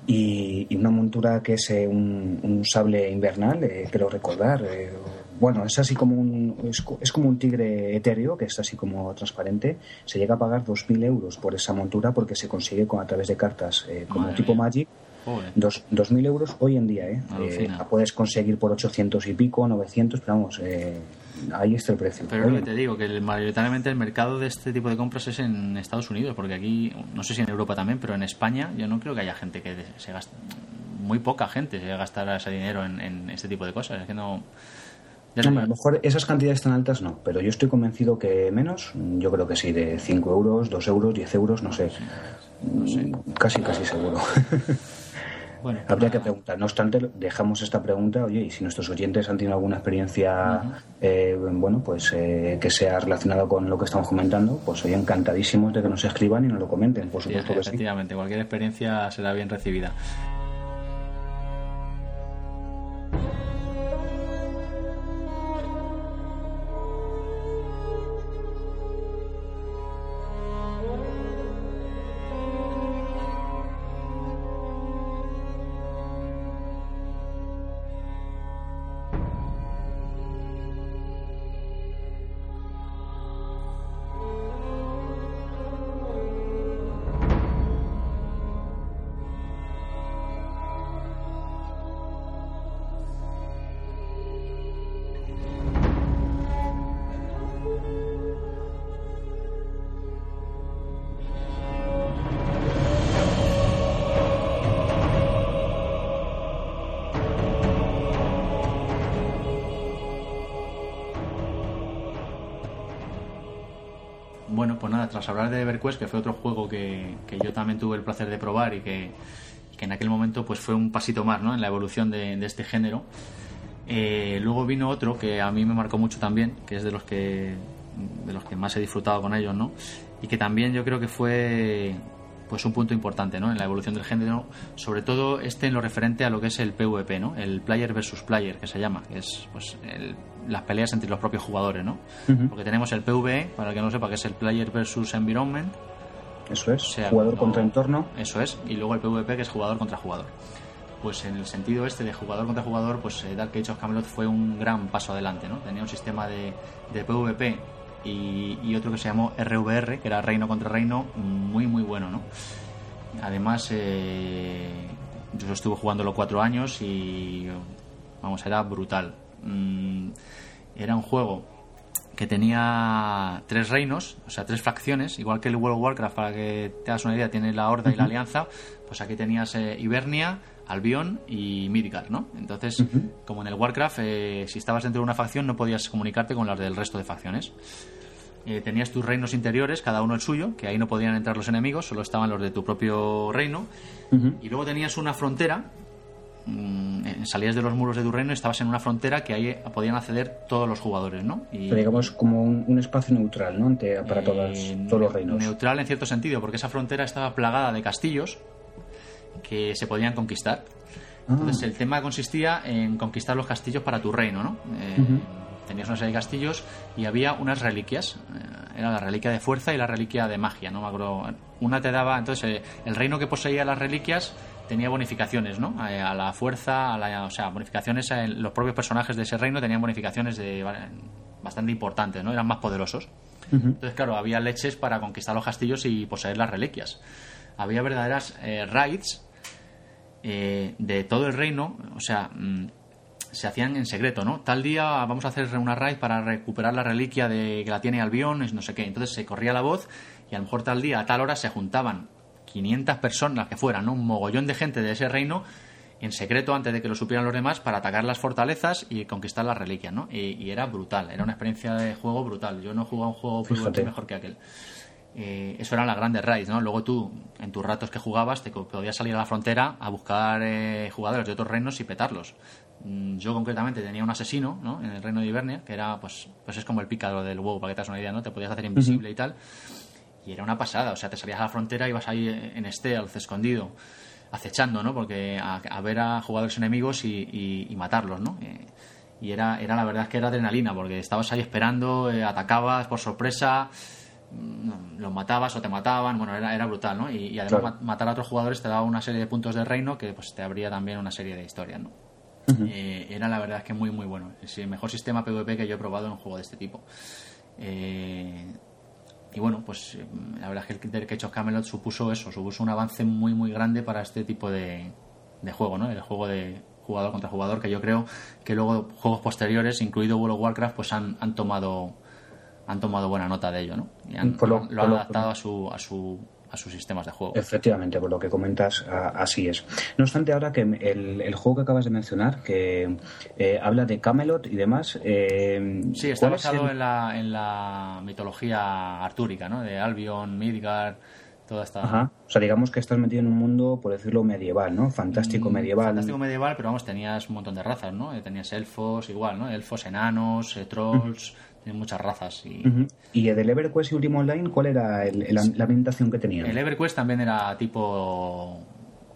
Y, una montura que es eh, un, sable invernal, eh, quiero recordar. Eh, bueno, es así como un es, como un tigre etéreo que está así como transparente. Se llega a pagar 2.000 euros por esa montura porque se consigue con, a través de cartas como tipo Magic. Dos, 2.000 euros hoy en día, ¿eh? la puedes conseguir por 800 y pico, 900, pero vamos, ahí está el precio. Pero lo que te digo, que mayoritariamente el mercado de este tipo de compras es en Estados Unidos, porque aquí, no sé si en Europa también, pero en España yo no creo que haya gente que se gaste, muy poca gente se gastará ese dinero en, este tipo de cosas. Es que no. a lo mejor esas cantidades tan altas no, pero yo estoy convencido que menos, yo creo que sí, de 5 euros, 2 euros, 10 euros, no sé. No sé. Casi, casi seguro. Habría que preguntar. No obstante, dejamos esta pregunta, oye, y si nuestros oyentes han tenido alguna experiencia, eh, bueno, pues eh, que sea relacionada con lo que estamos comentando, pues soy encantadísimos de que nos escriban y nos lo comenten, por supuesto que sí. Efectivamente, cualquier experiencia será bien recibida. Tras hablar de EverQuest, que fue otro juego que, yo también tuve el placer de probar y que, en aquel momento pues fue un pasito más ¿no? en la evolución de, este género. Eh, luego vino otro que a mí me marcó mucho también, que es de los que de los que más he disfrutado con ellos, ¿no? Y que también yo creo que fue pues un punto importante ¿no? en la evolución del género, sobre todo este en lo referente a lo que es el PvP, ¿no? el player versus player, que se llama, que es pues, las peleas entre los propios jugadores. ¿no? Porque tenemos el PvE, para el que no sepa, que es el player versus environment. Eso es, jugador contra entorno. Eso es, y luego el PvP, que es jugador contra jugador. Pues en el sentido este de jugador contra jugador, pues eh, Dark Age of Camelot fue un gran paso adelante. ¿no? Tenía un sistema de, de PvP y, otro que se llamó RVR, que era reino contra reino, muy muy bueno, ¿no? Además, eh, yo estuve jugándolo cuatro años y, vamos, era brutal. Mm, era un juego que tenía tres reinos, o sea, tres facciones, igual que el World of Warcraft, para que te hagas una idea, tiene la Horda y la Alianza, pues aquí tenías eh, Hibernia, Albion y Midgard, ¿no? Entonces, como en el Warcraft, eh, si estabas dentro de una facción no podías comunicarte con las del resto de facciones. Eh, tenías tus reinos interiores, cada uno el suyo, que ahí no podían entrar los enemigos, solo estaban los de tu propio reino. Y luego tenías una frontera, mm, salías de los muros de tu reino y estabas en una frontera que ahí podían acceder todos los jugadores, ¿no? Y, digamos como un, espacio neutral, ¿no? para eh, todos los reinos. Neutral en cierto sentido, porque esa frontera estaba plagada de castillos que se podían conquistar. Ah. Entonces el tema consistía en conquistar los castillos para tu reino, ¿no? Eh, tenías una serie de castillos y había unas reliquias. Eh, era la reliquia de fuerza y la reliquia de magia, ¿no? Me acuerdo. Una te daba, entonces eh, el reino que poseía las reliquias tenía bonificaciones, ¿no? a la fuerza, a la, o sea, bonificaciones, los propios personajes de ese reino tenían bonificaciones de bastante importantes, ¿no? Eran más poderosos. Entonces, claro, había leches para conquistar los castillos y poseer las reliquias había verdaderas eh, raids eh, de todo el reino, o sea, mm, se hacían en secreto, ¿no? Tal día vamos a hacer una raid para recuperar la reliquia de que la tiene Albion, no sé qué. Entonces se corría la voz y a lo mejor tal día, a tal hora, se juntaban 500 personas que fueran, ¿no? Un mogollón de gente de ese reino en secreto antes de que lo supieran los demás para atacar las fortalezas y conquistar las reliquias, ¿no? Y, era brutal, era una experiencia de juego brutal. Yo no he jugado un juego mejor que aquel. Eh, eso eran las grandes raids, ¿no? Luego tú, en tus ratos que jugabas, te podías salir a la frontera a buscar eh, jugadores de otros reinos y petarlos. Mm, yo concretamente tenía un asesino, ¿no? En el reino de Ibernia, que era, pues, pues es como el pícaro del huevo, para que te hagas una idea, ¿no? Te podías hacer invisible y tal. Y era una pasada, o sea, te salías a la frontera y ibas ahí en stealth, escondido, acechando, ¿no? Porque a, ver a jugadores enemigos y, matarlos, ¿no? Eh, y era, era la verdad es que era adrenalina, porque estabas ahí esperando, atacabas por sorpresa los matabas o te mataban, bueno, era, era brutal, ¿no? Y, además matar a otros jugadores te daba una serie de puntos de reino que pues te abría también una serie de historias, ¿no? Eh, era la verdad es que muy muy bueno. Es el mejor sistema PvP que yo he probado en un juego de este tipo. Eh, y bueno, pues la verdad es que el Age of Camelot supuso eso, supuso un avance muy muy grande para este tipo de, de juego, ¿no? El juego de jugador contra jugador, que yo creo que luego juegos posteriores, incluido World of Warcraft, pues han, han tomado han tomado buena nota de ello, ¿no? Y han, lo, han adaptado a, su, a, su, a sus sistemas de juego. Efectivamente, por lo que comentas, así es. No obstante, ahora que el, el juego que acabas de mencionar, que eh, habla de Camelot y demás. Eh, sí, está basado en, la, en la mitología artúrica, ¿no? De Albion, Midgard. Toda esta... Ajá. O sea, digamos que estás metido en un mundo, por decirlo, medieval, ¿no? Fantástico mm, medieval. Fantástico medieval, pero vamos, tenías un montón de razas, ¿no? Eh, tenías elfos, igual, ¿no? Elfos, enanos, trolls, tiene muchas razas. Y, ¿Y el EverQuest y Último Online cuál era la ambientación que tenía? El EverQuest también era tipo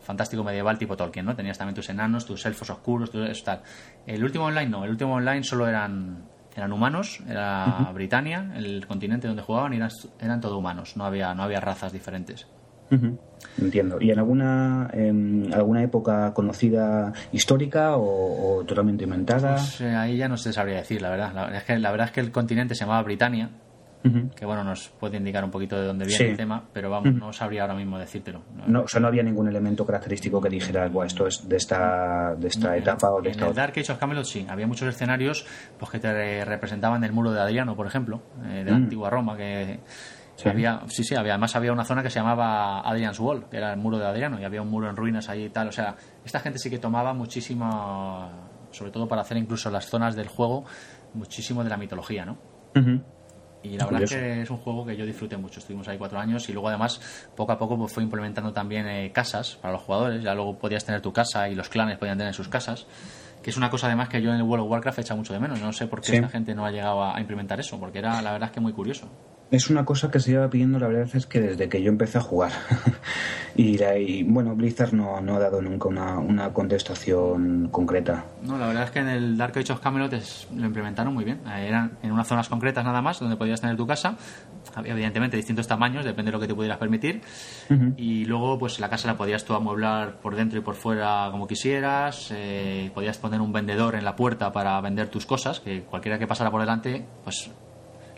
fantástico medieval tipo Tolkien, ¿no? Tenías también tus enanos, tus elfos oscuros, tal. El último online no, el último online solo eran eran humanos, era Britania, el continente donde jugaban y eran, eran todo humanos, no había no había razas diferentes. Entiendo. ¿Y en alguna em, alguna época conocida histórica o, totalmente inventada? Pues, eh, ahí ya no se sabría decir, la verdad. La, es que, la verdad es que el continente se llamaba Britania, que bueno, nos puede indicar un poquito de dónde viene el tema, pero vamos, no sabría ahora mismo decírtelo. No, o sea, no había ningún elemento característico que dijera, bueno, esto es de esta, de esta etapa o de en el Dark Age of Camelot sí, había muchos escenarios pues, que te representaban el muro de Adriano, por ejemplo, eh, de la mm. antigua Roma, que Sí. Había, sí, sí, había, además había una zona que se llamaba Adrian's Wall, que era el muro de Adriano, y había un muro en ruinas ahí y tal. O sea, esta gente sí que tomaba muchísimo, sobre todo para hacer incluso las zonas del juego, muchísimo de la mitología, ¿no? Y la verdad es que es un juego que yo disfruté mucho. Estuvimos ahí cuatro años y luego además poco a poco pues, fue implementando también eh, casas para los jugadores. Ya luego podías tener tu casa y los clanes podían tener sus casas. Que es una cosa además que yo en el World of Warcraft echa mucho de menos. No sé por qué esta gente no ha llegado a implementar eso, porque era la verdad es que muy curioso. Es una cosa que se lleva pidiendo, la verdad es que desde que yo empecé a jugar. y, bueno, Blizzard no, no, ha dado nunca una, una, contestación concreta. No, la verdad es que en el Dark Age of Camelot lo implementaron muy bien. Eran en unas zonas concretas nada más donde podías tener tu casa. Había evidentemente distintos tamaños, depende de lo que te pudieras permitir. Y luego, pues la casa la podías tú amueblar por dentro y por fuera como quisieras. Eh, podías poner un vendedor en la puerta para vender tus cosas, que cualquiera que pasara por delante, pues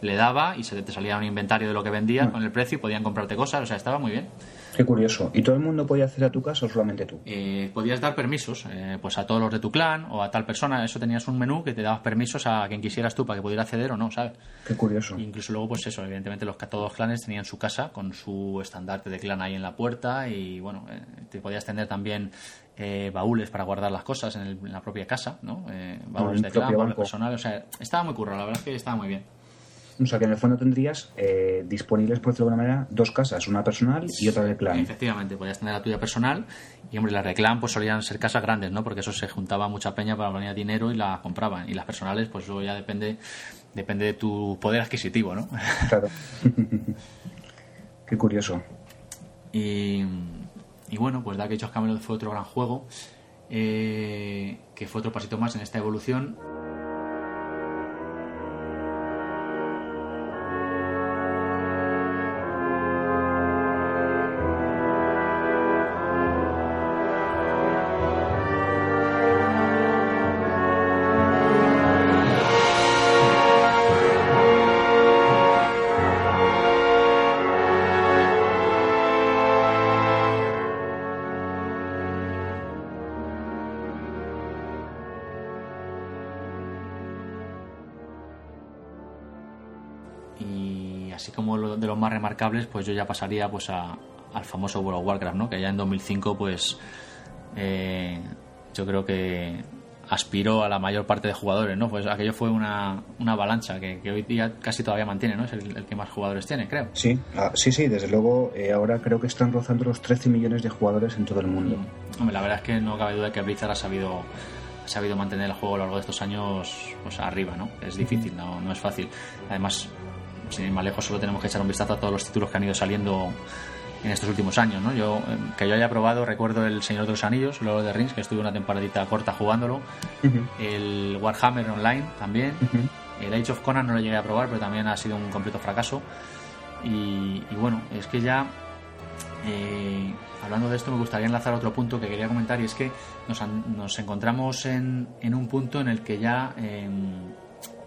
le daba y se te salía un inventario de lo que vendías mm. con el precio y podían comprarte cosas, o sea, estaba muy bien. Qué curioso. ¿Y todo el mundo podía hacer a tu casa o solamente tú? Eh, podías dar permisos, eh, pues a todos los de tu clan o a tal persona. Eso tenías un menú que te dabas permisos a quien quisieras tú para que pudiera acceder o no, ¿sabes? Qué curioso. incluso luego, pues eso, evidentemente los todos los clanes tenían su casa con su estandarte de clan ahí en la puerta y bueno, eh, te podías tener también baúles para guardar las cosas en, la propia casa, ¿no? baúles de clan, baúles personales, o sea, estaba muy currado, la verdad es que estaba muy bien. O sea, que en el fondo tendrías eh, disponibles, por decirlo de alguna manera, dos casas, una personal y otra de clan. Efectivamente, podías tener la tuya personal y, hombre, las de clan pues solían ser casas grandes, ¿no? Porque eso se juntaba mucha peña para poner dinero y la compraban. Y las personales, pues eso ya depende, depende de tu poder adquisitivo, ¿no? Claro. Qué curioso. Y, y bueno, pues Dark Age of Camelot fue otro gran juego, eh, que fue otro pasito más en esta evolución. Marcables, pues yo ya pasaría pues a, al famoso World of Warcraft, ¿no? Que ya en 2005, pues eh, yo creo que aspiró a la mayor parte de jugadores, ¿no? Pues aquello fue una, una avalancha que, hoy día casi todavía mantiene, ¿no? Es el, que más jugadores tiene, creo. Sí, ah, sí, sí, desde luego eh, ahora creo que están rozando los 13 millones de jugadores en todo el mundo. Mm. Hombre, la verdad es que no cabe duda que Blizzard ha sabido ha sabido mantener el juego a lo largo de estos años pues arriba, ¿no? Es difícil, no, no es fácil. Además, sin ir más lejos, solo tenemos que echar un vistazo a todos los títulos que han ido saliendo en estos últimos años, ¿no? Yo, eh, que yo haya probado, recuerdo el Señor de los Anillos, luego de Rings, que estuve una temporadita corta jugándolo, el Warhammer Online también, el Age of Conan no lo llegué a probar, pero también ha sido un completo fracaso. Y, bueno, es que ya, eh, hablando de esto, me gustaría enlazar otro punto que quería comentar, y es que nos, nos encontramos en, en, un punto en el que ya... Em,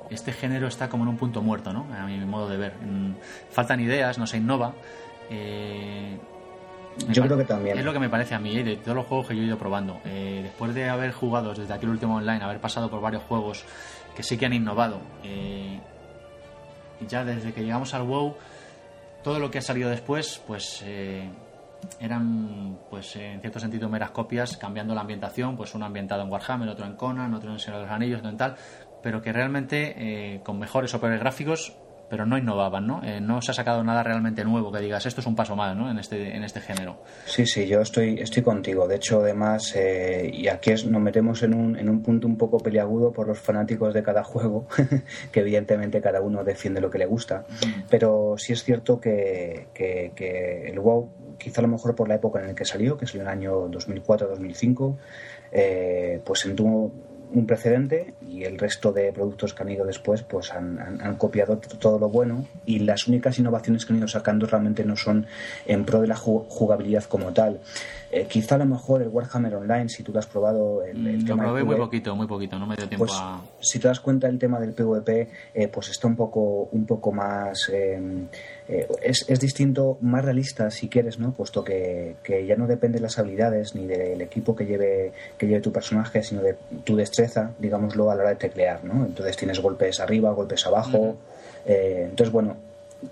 este género está como en un punto muerto, ¿no? A mi modo de ver. Faltan ideas, no se innova. Eh, yo creo que también. Es lo que me parece a mí, ¿eh? de todos los juegos que yo he ido probando. Eh, después de haber jugado desde aquel último online, haber pasado por varios juegos que sí que han innovado, y ya desde que llegamos al WoW, todo lo que ha salido después, pues eran, pues en cierto sentido, meras copias, cambiando la ambientación, pues uno ambientado en Warhammer, otro en Conan, otro en Señor de los Anillos, otro en tal, pero que realmente eh, con mejores o peores gráficos, pero no innovaban, ¿no? Eh, no se ha sacado nada realmente nuevo que digas esto es un paso más, ¿no? En este en este género. Sí, sí, yo estoy estoy contigo. De hecho, además, eh, y aquí es, nos metemos en un, en un punto un poco peliagudo por los fanáticos de cada juego, que evidentemente cada uno defiende lo que le gusta. Pero sí es cierto que, que, el WoW, quizá a lo mejor por la época en la que salió, que salió en el año 2004-2005, pues tuvo un precedente y el resto de productos que han ido después pues han, han, copiado todo lo bueno y las únicas innovaciones que han ido sacando realmente no son en pro de la jugabilidad como tal. Eh, quizá a lo mejor el Warhammer Online, si tú lo has probado... El, el lo probé muy poquito, muy poquito, no me dio tiempo pues, a... Si te das cuenta el tema del PvP, eh, pues está un poco, un poco más... Em, eh, es, es, distinto, más realista si quieres, ¿no? Puesto que, que, ya no depende de las habilidades ni del equipo que lleve, que lleve tu personaje, sino de tu destreza, digámoslo, a la hora de teclear, ¿no? Entonces tienes golpes arriba, golpes abajo. entonces, bueno,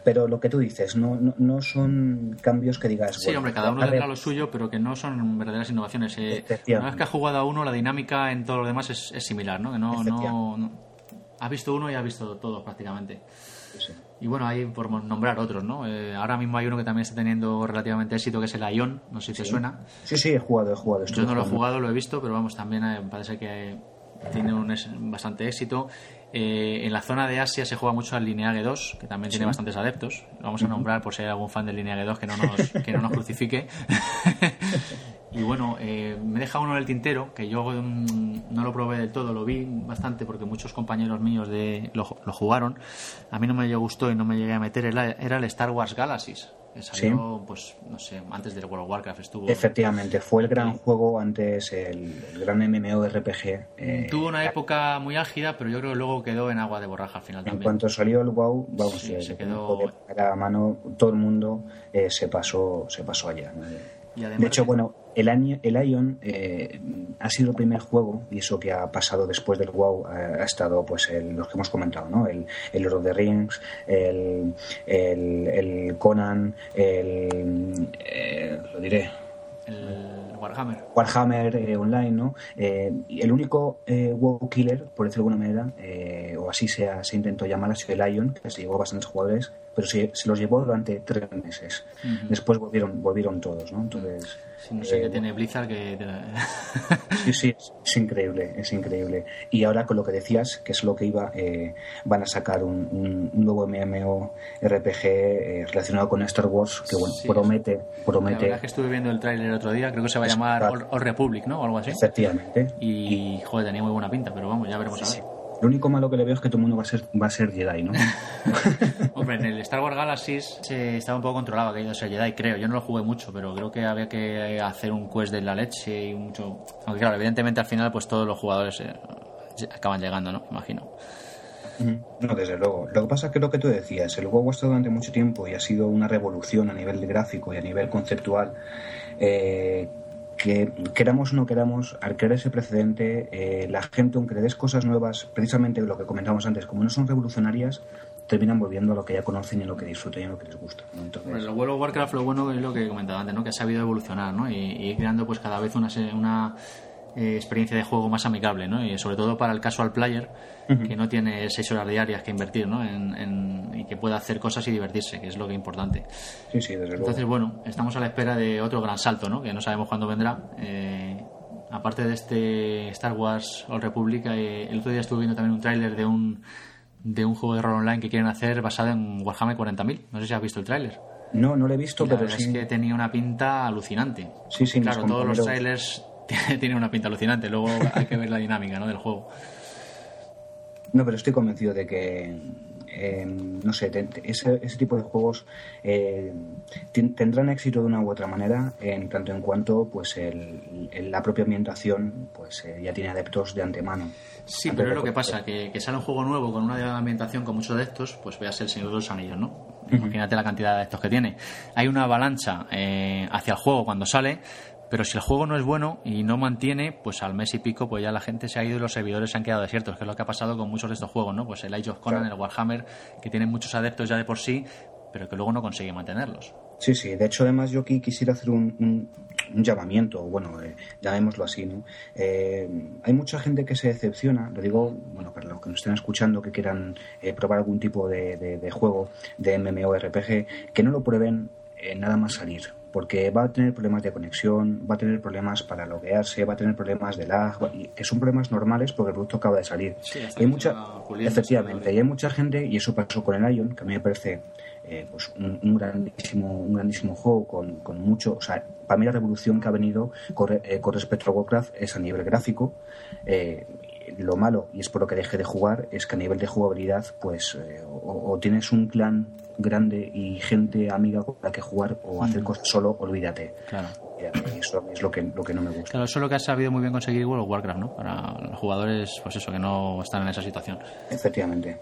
pero lo que tú dices, no, no, no son cambios que digas. Sí, hombre, cada uno tendrá lo suyo, pero que no son verdaderas innovaciones. Eh, una vez que ha jugado a uno, la dinámica en todos los demás es, es similar, ¿no? Que no, no, ha visto uno y ha visto todo prácticamente. Y bueno, ahí por nombrar otros, ¿no? Eh, ahora mismo hay uno que también está teniendo relativamente éxito, que es el Ion, no sé si te suena. Sí, sí, he jugado, he jugado. Yo no lo he jugado, lo he visto, pero vamos, también eh, parece que tiene un bastante éxito. Eh, en la zona de Asia se juega mucho al Lineage 2, que también tiene bastantes adeptos. vamos a nombrar por si hay algún fan del Lineage 2 que no nos, que no nos crucifique. y bueno, eh, me deja uno en el tintero, que yo mm, no lo probé del todo, lo vi bastante porque muchos compañeros míos de, lo, jugaron. A mí no me gustó y no me llegué a meter, era, era el Star Wars Galaxies salió, pues, no sé, antes del World of Warcraft estuvo. Efectivamente, fue el gran juego antes, el, gran MMORPG. Eh, Tuvo una época muy álgida, pero yo creo que luego quedó en agua de borraja al final en cuanto salió el WoW, vamos, se quedó. A mano, todo el mundo eh, se pasó se pasó allá. De hecho, bueno, el, el Ion eh, ha sido el primer juego, y eso que ha pasado después del WoW ha, estado pues el, los que hemos comentado, ¿no? El, el Lord of the Rings, el, el, Conan, el... Eh, lo diré... El Warhammer. Warhammer eh, Online, ¿no? el único WoW killer, por decirlo de alguna manera, o así se, se intentó llamar, ha sido el Ion, que se llevó bastantes jugadores, pero se, se los llevó durante tres meses. Después volvieron, volvieron todos, ¿no? Entonces no sé qué eh, tiene Blizzard que... sí, sí, es increíble, es increíble. Y ahora con lo que decías, que es lo que iba, eh, van a sacar un, nuevo MMO RPG eh, relacionado con Star Wars, que bueno, promete, promete... La verdad es que estuve viendo el tráiler el otro día, creo que se va a llamar All, Republic, ¿no? O algo así. Efectivamente. Y, joder, tenía muy buena pinta, pero vamos, ya veremos a ver. Lo único malo que le veo es que todo el mundo va a ser, va a ser Jedi, ¿no? Hombre, en el Star Wars Galaxies se estaba un poco controlado que iba a ser Jedi, creo. Yo no lo jugué mucho, pero creo que había que hacer un quest de la leche y mucho. Aunque claro, evidentemente al final, pues todos los jugadores eh, acaban llegando, ¿no? Imagino. No, desde luego. Lo que pasa es que lo que tú decías, el juego ha estado durante mucho tiempo y ha sido una revolución a nivel gráfico y a nivel conceptual. Eh, que queramos o no queramos, al crear ese precedente, eh, la gente, aunque le des cosas nuevas, precisamente lo que comentábamos antes, como no son revolucionarias, terminan volviendo a lo que ya conocen y a lo que disfrutan y a lo que les gusta. Entonces... Pues el World Warcraft lo bueno es lo que comentaba antes, ¿no? que ha sabido evolucionar ¿no? y, y creando pues cada vez una, una eh, experiencia de juego más amigable, ¿no? Y sobre todo para el casual player, que no tiene seis horas diarias que invertir, ¿no? En, y que pueda hacer cosas y divertirse, que es lo que es importante. Sí, sí, desde Entonces, bueno, estamos a la espera de otro gran salto, ¿no? Que no sabemos cuándo vendrá. Eh, aparte de este Star Wars Old Republic, eh, el otro día estuve viendo también un tráiler de un de un juego de rol online que quieren hacer basado en Warhammer 40.000. No sé si has visto el tráiler. No, no lo he visto, pero sí. es que tenía una pinta alucinante. Sí, sí, claro, todos los trailers tiene una pinta alucinante. Luego hay que ver la dinámica ¿no? del juego. No, pero estoy convencido de que, eh, no sé, ese, ese, tipo de juegos eh, tendrán éxito de una u otra manera, en tanto en cuanto pues el, la propia ambientación pues eh, ya tiene adeptos de antemano. Sí, pero es lo que pasa, que, que, sale un juego nuevo con una ambientación con muchos adeptos, pues veas el Señor de los Anillos, ¿no? Imagínate la cantidad de adeptos que tiene. Hay una avalancha hacia el juego cuando sale, pero si el juego no es bueno y no mantiene, pues al mes y pico, pues ya la gente se ha ido y los servidores se han quedado desiertos, que es lo que ha pasado con muchos de estos juegos, ¿no? Pues el Age of Conan, el Warhammer, que tienen muchos adeptos ya de por sí, pero que luego no consigue mantenerlos. Sí, sí. De hecho, además, yo aquí quisiera hacer un, llamamiento, bueno, eh, llamémoslo así, ¿no? Eh, hay mucha gente que se decepciona, lo digo, bueno, para los que nos estén escuchando, que quieran eh, probar algún tipo de, de, juego de MMORPG, que no lo prueben nada más salir porque va a tener problemas de conexión, va a tener problemas para loguearse, va a tener problemas de lag, que son problemas normales porque el producto acaba de salir. hay mucha, efectivamente, y hay mucha gente, y eso pasó con el Ion, que a mí me parece eh, pues un, grandísimo, un grandísimo juego con, con, mucho, o sea, para mí la revolución que ha venido con, eh, respecto a Warcraft es a nivel gráfico. Eh, lo malo, y es por lo que dejé de jugar, es que a nivel de jugabilidad, pues o, tienes un clan grande y gente amiga con la que jugar o hacer cosas solo, olvídate. Claro. eso es lo que, lo que no me gusta. Claro, eso es lo que ha sabido muy bien conseguir World of Warcraft, ¿no? Para los jugadores, pues eso, que no están en esa situación. Efectivamente.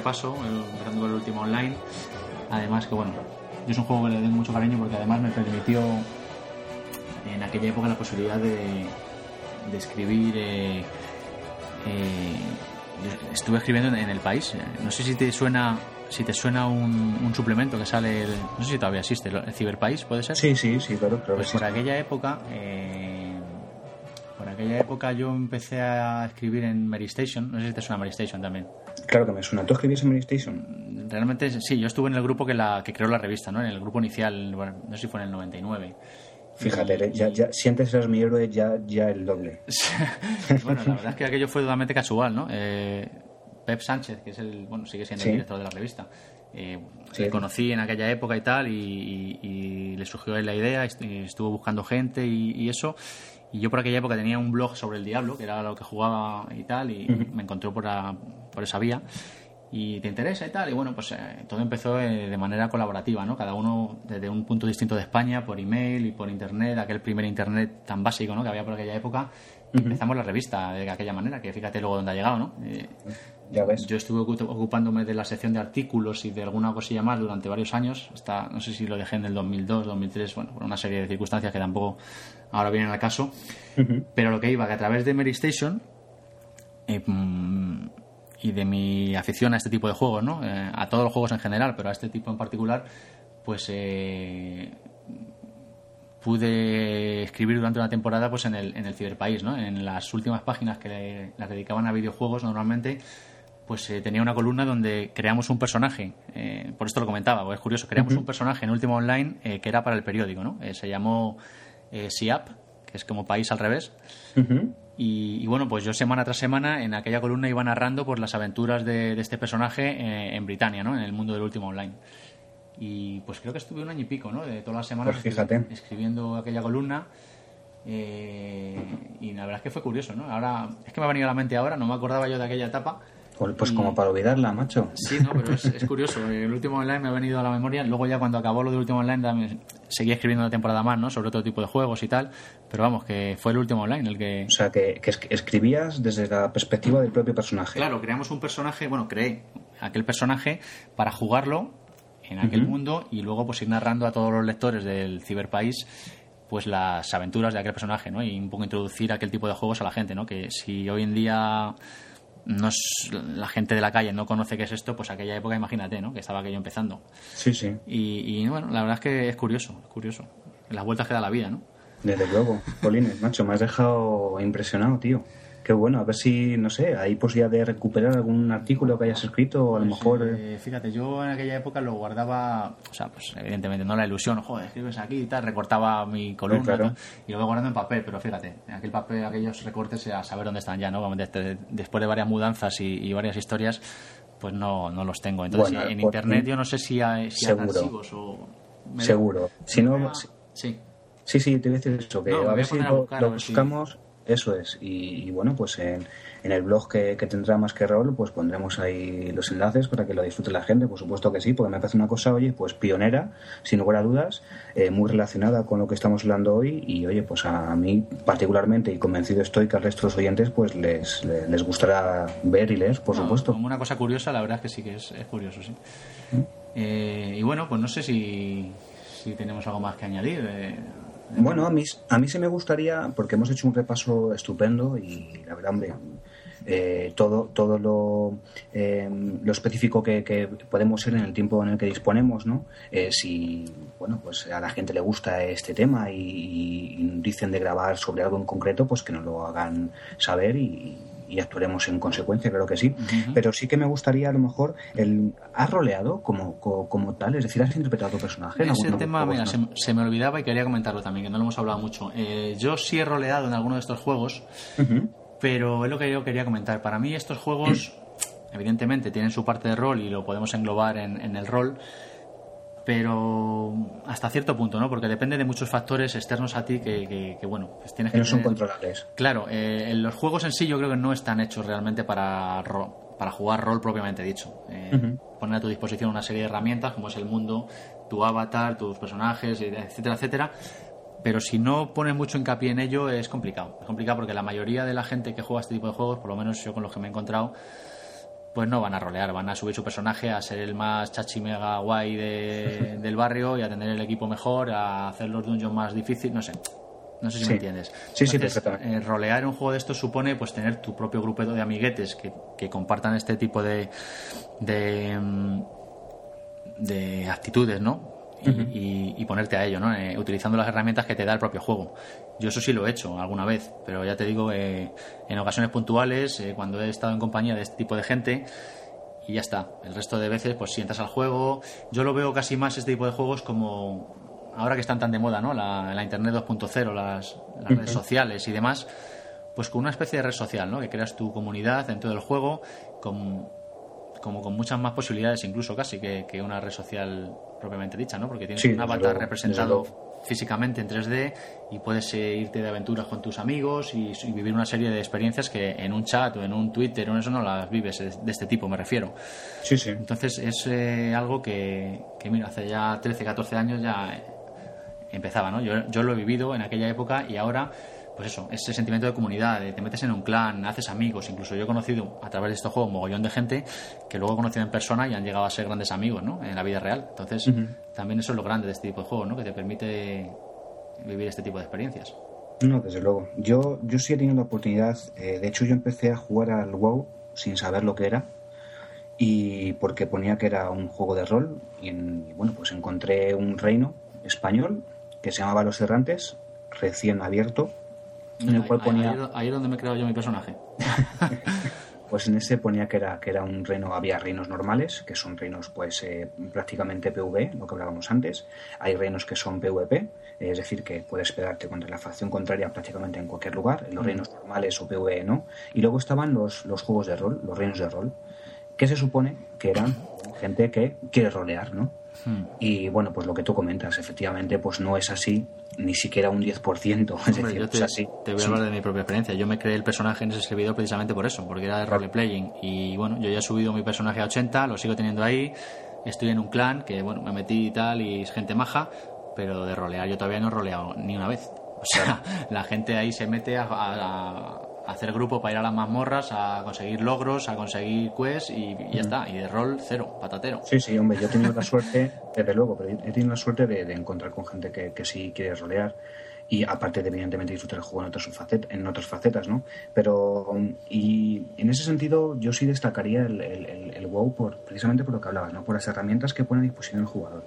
Repaso, empezando con el último online. Además que bueno, yo es un juego que le tengo mucho cariño porque además me permitió en aquella época la posibilidad de, de escribir. Eh, eh, estuve escribiendo en, el país. No sé si te suena si te suena un, suplemento que sale, no sé si todavía existe, el Ciberpaís, ¿puede ser? Sí, sí, sí, claro. claro pues por aquella época, eh, por aquella época yo empecé a escribir en Mary Station, no sé si te suena Mary Station también. Claro que me suena. ¿Tú escribías en Station? Realmente sí, yo estuve en el grupo que, la, que creó la revista, ¿no? En el grupo inicial, bueno, no sé si fue en el 99. Fíjate, ya, ya, si antes eras mi héroe, ya, ya el doble. bueno, la verdad es que aquello fue totalmente casual, ¿no? Eh, Pep Sánchez, que es el, bueno, sigue siendo el director de la revista, eh, le conocí en aquella época y tal, y, le surgió la idea, y estuvo buscando gente y, eso. Y yo por aquella época tenía un blog sobre el diablo, que era lo que jugaba y tal, y me encontró por, por esa vía y te interesa y tal. Y bueno, pues eh, todo empezó eh, de manera colaborativa, ¿no? Cada uno desde un punto distinto de España, por email y por internet, aquel primer internet tan básico, ¿no? Que había por aquella época. Empezamos la revista de aquella manera, que fíjate luego dónde ha llegado, ¿no? Eh, ya ves. Yo estuve ocupándome de la sección de artículos y de alguna cosilla más durante varios años, hasta no sé si lo dejé en el 2002, 2003, bueno, por una serie de circunstancias que tampoco ahora vienen al caso. Pero lo que iba, que a través de Mary Station mm, y de mi afición a este tipo de juegos, ¿no? Eh, a todos los juegos en general, pero a este tipo en particular, pues eh, pude escribir durante una temporada pues en el, en el Ciberpaís, ¿no? En las últimas páginas que las dedicaban a videojuegos normalmente, pues eh, tenía una columna donde creamos un personaje, por esto lo comentaba, es curioso, creamos un personaje en Último Online que era para el periódico, ¿no? se llamó SIAP, que es como país al revés. Y, bueno, pues yo semana tras semana en aquella columna iba narrando pues, las aventuras de, este personaje eh, en Britania, ¿no? En el mundo del último online. Y pues creo que estuve un año y pico, ¿no? De todas las semanas pues fíjate. escribiendo aquella columna. Eh, y la verdad es que fue curioso, ¿no? Ahora, es que me ha venido a la mente ahora, no me acordaba yo de aquella etapa. Pues como para olvidarla, macho. Sí, no, pero es, curioso. El último online me ha venido a la memoria. Luego ya cuando acabó lo del último online también seguía escribiendo una temporada más, ¿no? Sobre otro tipo de juegos y tal. Pero vamos, que fue el último online el que... O sea, que, escribías desde la perspectiva del propio personaje. Claro, creamos un personaje, bueno, creé aquel personaje para jugarlo en aquel mundo y luego pues ir narrando a todos los lectores del ciberpaís pues las aventuras de aquel personaje, ¿no? Y un poco introducir aquel tipo de juegos a la gente, ¿no? Que si hoy en día no es, la gente de la calle no conoce qué es esto, pues aquella época imagínate, ¿no? Que estaba aquello empezando. Sí, sí. Y, bueno, la verdad es que es curioso, es curioso. Las vueltas que da la vida, ¿no? Desde luego. Polines, macho, me has dejado impresionado, tío. Qué bueno, a ver si, no sé, hay posibilidad de recuperar algún artículo que hayas escrito o a lo pues, mejor... Eh, fíjate, yo en aquella época lo guardaba, o sea, pues evidentemente no la ilusión, joder, escribes aquí y tal, recortaba mi columna y lo voy guardando en papel, pero fíjate, en aquel papel, aquellos recortes a saber dónde están ya, ¿no? Después de varias mudanzas y, varias historias, pues no, no los tengo. Entonces, en pues, internet yo no sé si hay, si archivos o... Seguro. Si no... Sí. Sí, sí, te voy a decir eso, que a ver si lo, buscamos... Eso es. Y, bueno, pues en, en, el blog que, tendrá más que rol, pues pondremos ahí los enlaces para que lo disfrute la gente. Por supuesto que sí, porque me parece una cosa, oye, pues pionera, sin lugar a dudas, eh, muy relacionada con lo que estamos hablando hoy. Y oye, pues a, mí particularmente, y convencido estoy que al resto de los oyentes, pues les, les, gustará ver y leer, por supuesto. Como una cosa curiosa, la verdad es que sí que es, curioso, sí. ¿Mm? Eh, y bueno, pues no sé si, si tenemos algo más que añadir. Bueno, a mí, a mí se me gustaría, porque hemos hecho un repaso estupendo y la verdad, hombre, eh, todo, todo lo, em, lo específico que, podemos ser en el tiempo en el que disponemos, ¿no? Eh, si, bueno, pues a la gente le gusta este tema y, dicen de grabar sobre algo en concreto, pues que nos lo hagan saber y, y actuaremos en consecuencia, creo que sí. Pero sí que me gustaría, a lo mejor, el ¿has roleado como, como, tal? Es decir, ¿has interpretado tu personaje? Ese tema, mira, se, me olvidaba y quería comentarlo también, que no lo hemos hablado mucho. Eh, yo sí he roleado en alguno de estos juegos, pero es lo que yo quería comentar. Para mí estos juegos, evidentemente, tienen su parte de rol y lo podemos englobar en, en el rol, pero hasta cierto punto, ¿no? Porque depende de muchos factores externos a ti que, bueno, pues tienes que... No son controlables. Claro, eh, los juegos en sí yo creo que no están hechos realmente para, para jugar rol propiamente dicho. Eh, Poner a tu disposición una serie de herramientas como es el mundo, tu avatar, tus personajes, etcétera, etcétera. Pero si no pones mucho hincapié en ello es complicado. Es complicado porque la mayoría de la gente que juega este tipo de juegos, por lo menos yo con los que me he encontrado, pues no van a rolear, van a subir su personaje a ser el más chachi mega guay del barrio y a tener el equipo mejor, a hacer los dungeons más difíciles, no sé. No sé si me entiendes. Sí, sí, perfectamente. Eh, rolear un juego de estos supone pues tener tu propio grupo de amiguetes que, que compartan este tipo de, de, mm, de actitudes, ¿no? Y, ponerte a ello, ¿no? Eh, utilizando las herramientas que te da el propio juego. Yo eso sí lo he hecho alguna vez, pero ya te digo, eh, en ocasiones puntuales, eh, cuando he estado en compañía de este tipo de gente, y ya está. El resto de veces, pues si entras al juego, yo lo veo casi más este tipo de juegos como ahora que están tan de moda, ¿no? La, la Internet 2.0, las, las redes sociales y demás, pues con una especie de red social, ¿no? Que creas tu comunidad dentro del juego, con, como con muchas más posibilidades incluso casi que, que una red social propiamente dicha, ¿no? Porque tienes Sí, un avatar luego, representado físicamente en 3D y puedes eh, irte de aventuras con tus amigos y, y vivir una serie de experiencias que en un chat o en un Twitter o en eso no las vives de este tipo, me refiero. Sí, sí. Entonces es eh, algo que, que, mira, hace ya 13, 14 años ya empezaba, ¿no? Yo, yo lo he vivido en aquella época y ahora, pues eso, ese sentimiento de comunidad, de te metes en un clan, haces amigos, incluso yo he conocido a través de estos juegos un mogollón de gente que luego he conocido en persona y han llegado a ser grandes amigos, ¿no? En la vida real. Entonces, también eso es lo grande de este tipo de juegos, ¿no? Que te permite vivir este tipo de experiencias. No, desde luego. Yo, yo sí he tenido la oportunidad. eh, de hecho, yo empecé a jugar al WoW sin saber lo que era. Y porque ponía que era un juego de rol. Y, en- y bueno, pues encontré un reino español que se llamaba Los Errantes, recién abierto. En el cual ponía. ahí, ahí es donde me he creado yo mi personaje. Pues en ese ponía que era, que era un reino, había reinos normales, que son reinos pues eh, prácticamente PV, lo que hablábamos antes. Hay reinos que son PvP, es decir, que puedes pegarte contra la facción contraria prácticamente en cualquier lugar, en los reinos normales o PvE no. Y luego estaban los, los juegos de rol, los reinos de rol, que se supone que eran gente que quiere rolear, ¿no? Hmm. Y bueno, pues lo que tú comentas, efectivamente, pues no es así, ni siquiera un 10%, es Hombre, decir, yo es te, así. te voy a hablar de mi propia experiencia. Yo me creé el personaje en ese servidor precisamente por eso, porque era de roleplaying. Y bueno, yo ya he subido mi personaje a 80, lo sigo teniendo ahí. Estoy en un clan que, bueno, me metí y tal, y es gente maja, pero de rolear yo todavía no he roleado ni una vez. O sea, la gente ahí se mete a, a- a hacer grupo para ir a las mazmorras, a conseguir logros, a conseguir quests y, y ya está. Y de rol, cero, patatero. Sí, sí, hombre, yo he tenido la suerte, desde luego, pero he tenido la suerte de, de encontrar con gente que, que sí quiere rolear y aparte de evidentemente disfrutar el juego en otras, facet- en otras facetas, ¿no? Pero, y en ese sentido yo sí destacaría el- el WoW por, precisamente por lo que hablabas, ¿no? Por las herramientas que pone a disposición el jugador.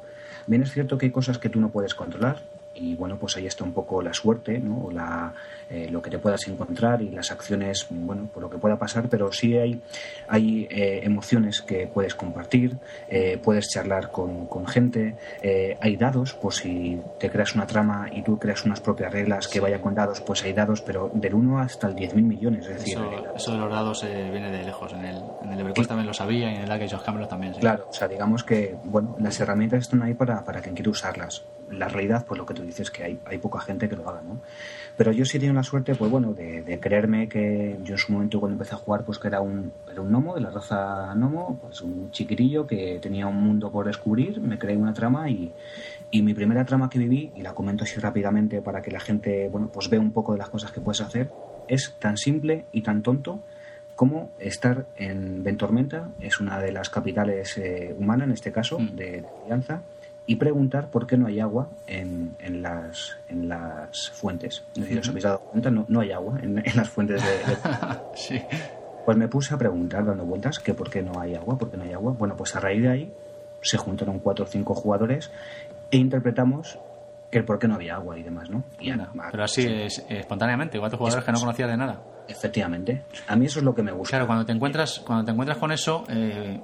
Bien es cierto que hay cosas que tú no puedes controlar y bueno, pues ahí está un poco la suerte, ¿no? O la, eh, lo que te puedas encontrar y las acciones, bueno, por lo que pueda pasar, pero sí hay, hay eh, emociones que puedes compartir, eh, puedes charlar con, con gente, eh, hay dados, por si te creas una trama y tú creas unas propias reglas que vaya con dados, pues hay dados, pero del 1 hasta el 10.000 millones, es decir, Eso, eh, eso de los dados eh, viene de lejos. En el, en el Everquest también lo sabía y en el Age of Camelot también. sí. Claro, o sea, digamos que, bueno, las herramientas están ahí para, para quien quiera usarlas. La realidad, pues lo que tú dices, que hay, hay poca gente que lo haga, ¿no? Pero yo sí he tenido la suerte, pues bueno, de, de creerme que yo en su momento cuando empecé a jugar, pues que era un, era un gnomo, de la raza gnomo, pues un chiquirillo que tenía un mundo por descubrir, me creé una trama y, y mi primera trama que viví, y la comento así rápidamente para que la gente, bueno, pues vea un poco de las cosas que puedes hacer, es tan simple y tan tonto como estar en Ventormenta, es una de las capitales eh, humanas, en este caso, Mm. de, de Alianza, y preguntar por qué no hay agua en, en, las, en las fuentes. Sé si os habéis dado cuenta, no, no hay agua en, en las fuentes de, de- Sí. Pues me puse a preguntar, dando vueltas, que por qué no hay agua, por qué no hay agua. Bueno, pues a raíz de ahí se juntaron cuatro o cinco jugadores e interpretamos el por qué no había agua y demás, ¿no? Y Anda, a- Pero así sí, es, espontáneamente, cuatro jugadores que no conocías de nada. Efectivamente. A mí eso es lo que me gusta. Claro, cuando te encuentras, cuando te encuentras con eso, eh,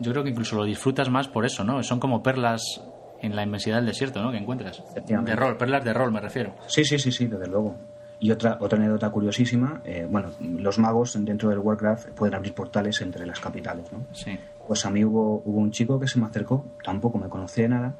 yo creo que incluso lo disfrutas más por eso, ¿no? Son como perlas en la inmensidad del desierto, ¿no? Que encuentras. De rol, perlas de rol, me refiero. Sí, sí, sí, sí, desde luego. Y otra, otra anécdota curiosísima, eh, bueno, los magos dentro del Warcraft pueden abrir portales entre las capitales, ¿no? Sí. Pues a mí hubo, hubo un chico que se me acercó, tampoco me conocía de nada,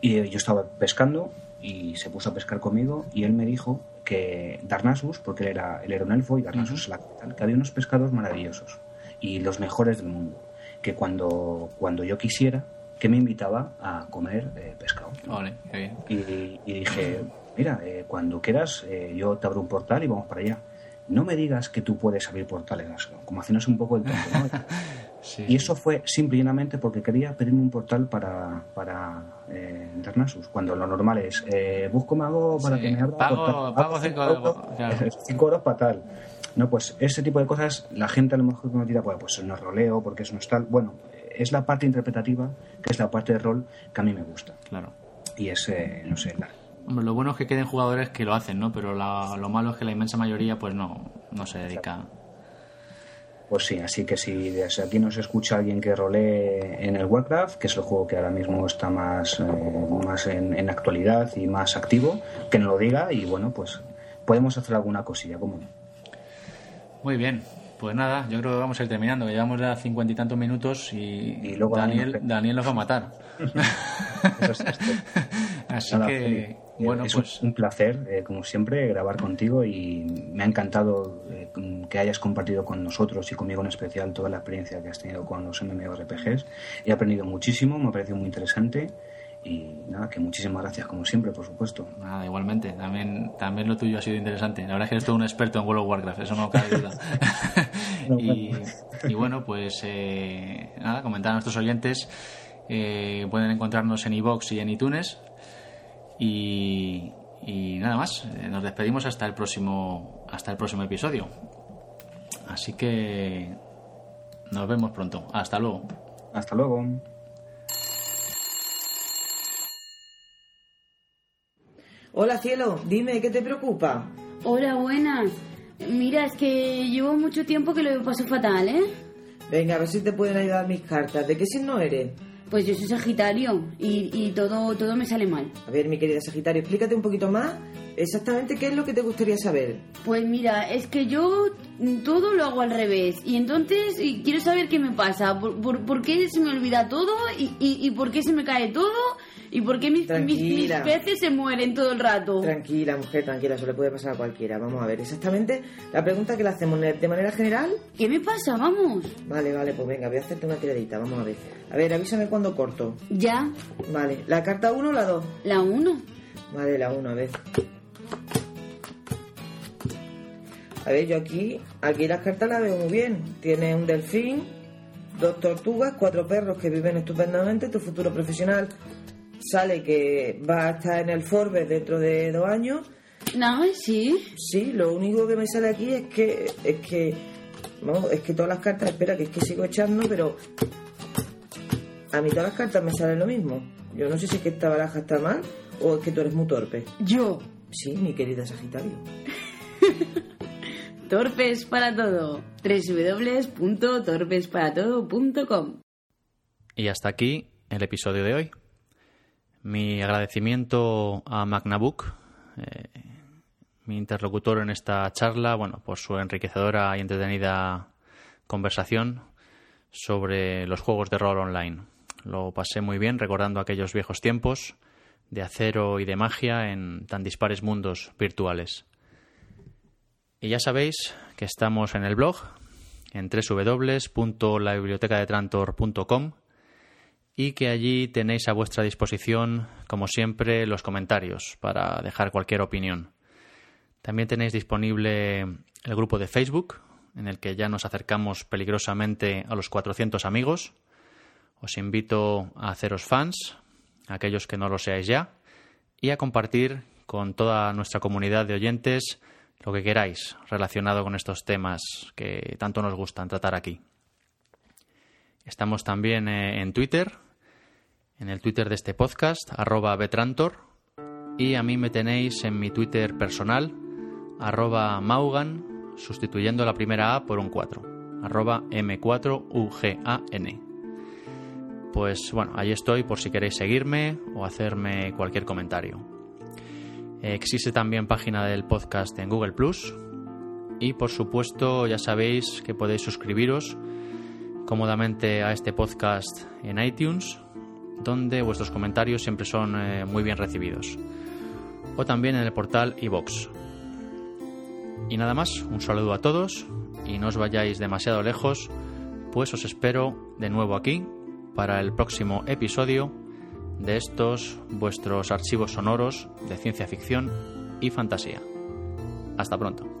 y yo estaba pescando y se puso a pescar conmigo y él me dijo que Darnassus, porque él era, él era un elfo y Darnassus es la capital, que había unos pescados maravillosos y los mejores del mundo, que cuando, cuando yo quisiera, que me invitaba a comer eh, pescado. Vale, qué bien. Y, y dije, mira, eh, cuando quieras, eh, yo te abro un portal y vamos para allá. No me digas que tú puedes abrir portales, como haciéndose un poco el tonto, ¿no? y eso fue simplemente porque quería pedirme un portal para, para eh, cuando lo normal es eh, busco mago para que me abra pago, pago 5 euros, 5 euros para tal. No, pues ese tipo de cosas la gente a lo mejor no dirá, pues, pues no roleo porque eso no es tal. Bueno, es la parte interpretativa, que es la parte de rol que a mí me gusta. Claro. Y es, eh, no sé, Hombre, lo bueno es que queden jugadores que lo hacen, ¿no? Pero lo malo es que la inmensa mayoría, pues no, no se dedica. Pues sí, así que si desde aquí nos escucha alguien que rolee en el Warcraft, que es el juego que ahora mismo está más, eh, más en, actualidad y más activo, que nos lo diga y bueno, pues podemos hacer alguna cosilla, ¿cómo Muy bien, pues nada, yo creo que vamos a ir terminando, llevamos ya cincuenta y tantos minutos y, luego Daniel, Daniel nos va a matar. Así que, bueno, es pues... un placer, eh, como siempre, grabar contigo y me ha encantado eh, que hayas compartido con nosotros y conmigo en especial toda la experiencia que has tenido con los MMORPGs. He aprendido muchísimo, me ha parecido muy interesante y nada, que muchísimas gracias como siempre, por supuesto. Nada, igualmente, también, también lo tuyo ha sido interesante. La verdad es que eres todo un experto en World of Warcraft, eso no cabe duda. y, bueno, pues eh, nada, comentar a nuestros oyentes, eh, pueden encontrarnos en iVoox y en iTunes. Y, y nada más, eh, nos despedimos hasta el próximo, hasta el próximo episodio. Así que nos vemos pronto. Hasta luego. Hasta luego. Hola cielo, dime, ¿qué te preocupa? Hola, buenas. Mira, es que llevo mucho tiempo que lo paso fatal, ¿eh? Venga, a ver si te pueden ayudar mis cartas. ¿De qué signo eres? Pues yo soy Sagitario y, y todo, todo me sale mal. A ver, mi querida Sagitario, explícate un poquito más exactamente qué es lo que te gustaría saber. Pues mira, es que yo todo lo hago al revés y entonces quiero saber qué me pasa, por, por, qué se me olvida todo y, y, y por qué se me cae todo ¿Y por qué mis, mis, peces se mueren todo el rato? Tranquila, mujer, tranquila, eso le puede pasar a cualquiera. Vamos a ver, exactamente la pregunta que le hacemos de manera general. ¿Qué me pasa? Vamos. Vale, vale, pues venga, voy a hacerte una tiradita, vamos a ver. A ver, avísame cuando corto. Ya. Vale, ¿la carta 1 o la 2? La 1. Vale, la 1, a ver. A ver, yo aquí, aquí las cartas las veo muy bien. Tiene un delfín, dos tortugas, cuatro perros que viven estupendamente, tu futuro profesional sale que va a estar en el Forbes dentro de dos años. No, sí. Sí, lo único que me sale aquí es que es que vamos, es que todas las cartas, espera, que es que sigo echando, pero a mí todas las cartas me salen lo mismo. Yo no sé si es que esta baraja está mal o es que tú eres muy torpe. Yo. Sí, mi querida Sagitario. Torpes para todo. www.torpesparatodo.com. Y hasta aquí el episodio de hoy. Mi agradecimiento a Magnabook, eh, mi interlocutor en esta charla, bueno, por su enriquecedora y entretenida conversación sobre los juegos de rol online. Lo pasé muy bien recordando aquellos viejos tiempos de acero y de magia en tan dispares mundos virtuales. Y ya sabéis que estamos en el blog en www.labibliotecadetrantor.com y que allí tenéis a vuestra disposición, como siempre, los comentarios para dejar cualquier opinión. También tenéis disponible el grupo de Facebook, en el que ya nos acercamos peligrosamente a los 400 amigos. Os invito a haceros fans, aquellos que no lo seáis ya, y a compartir con toda nuestra comunidad de oyentes lo que queráis relacionado con estos temas que tanto nos gustan tratar aquí. Estamos también eh, en Twitter, en el Twitter de este podcast, arroba betrantor, y a mí me tenéis en mi Twitter personal, arroba maugan, sustituyendo la primera A por un 4, arroba m4ugan. Pues bueno, ahí estoy por si queréis seguirme o hacerme cualquier comentario. Existe también página del podcast en Google Plus y por supuesto ya sabéis que podéis suscribiros cómodamente a este podcast en iTunes donde vuestros comentarios siempre son eh, muy bien recibidos. O también en el portal iVox. Y nada más, un saludo a todos y no os vayáis demasiado lejos, pues os espero de nuevo aquí para el próximo episodio de estos vuestros archivos sonoros de ciencia ficción y fantasía. Hasta pronto.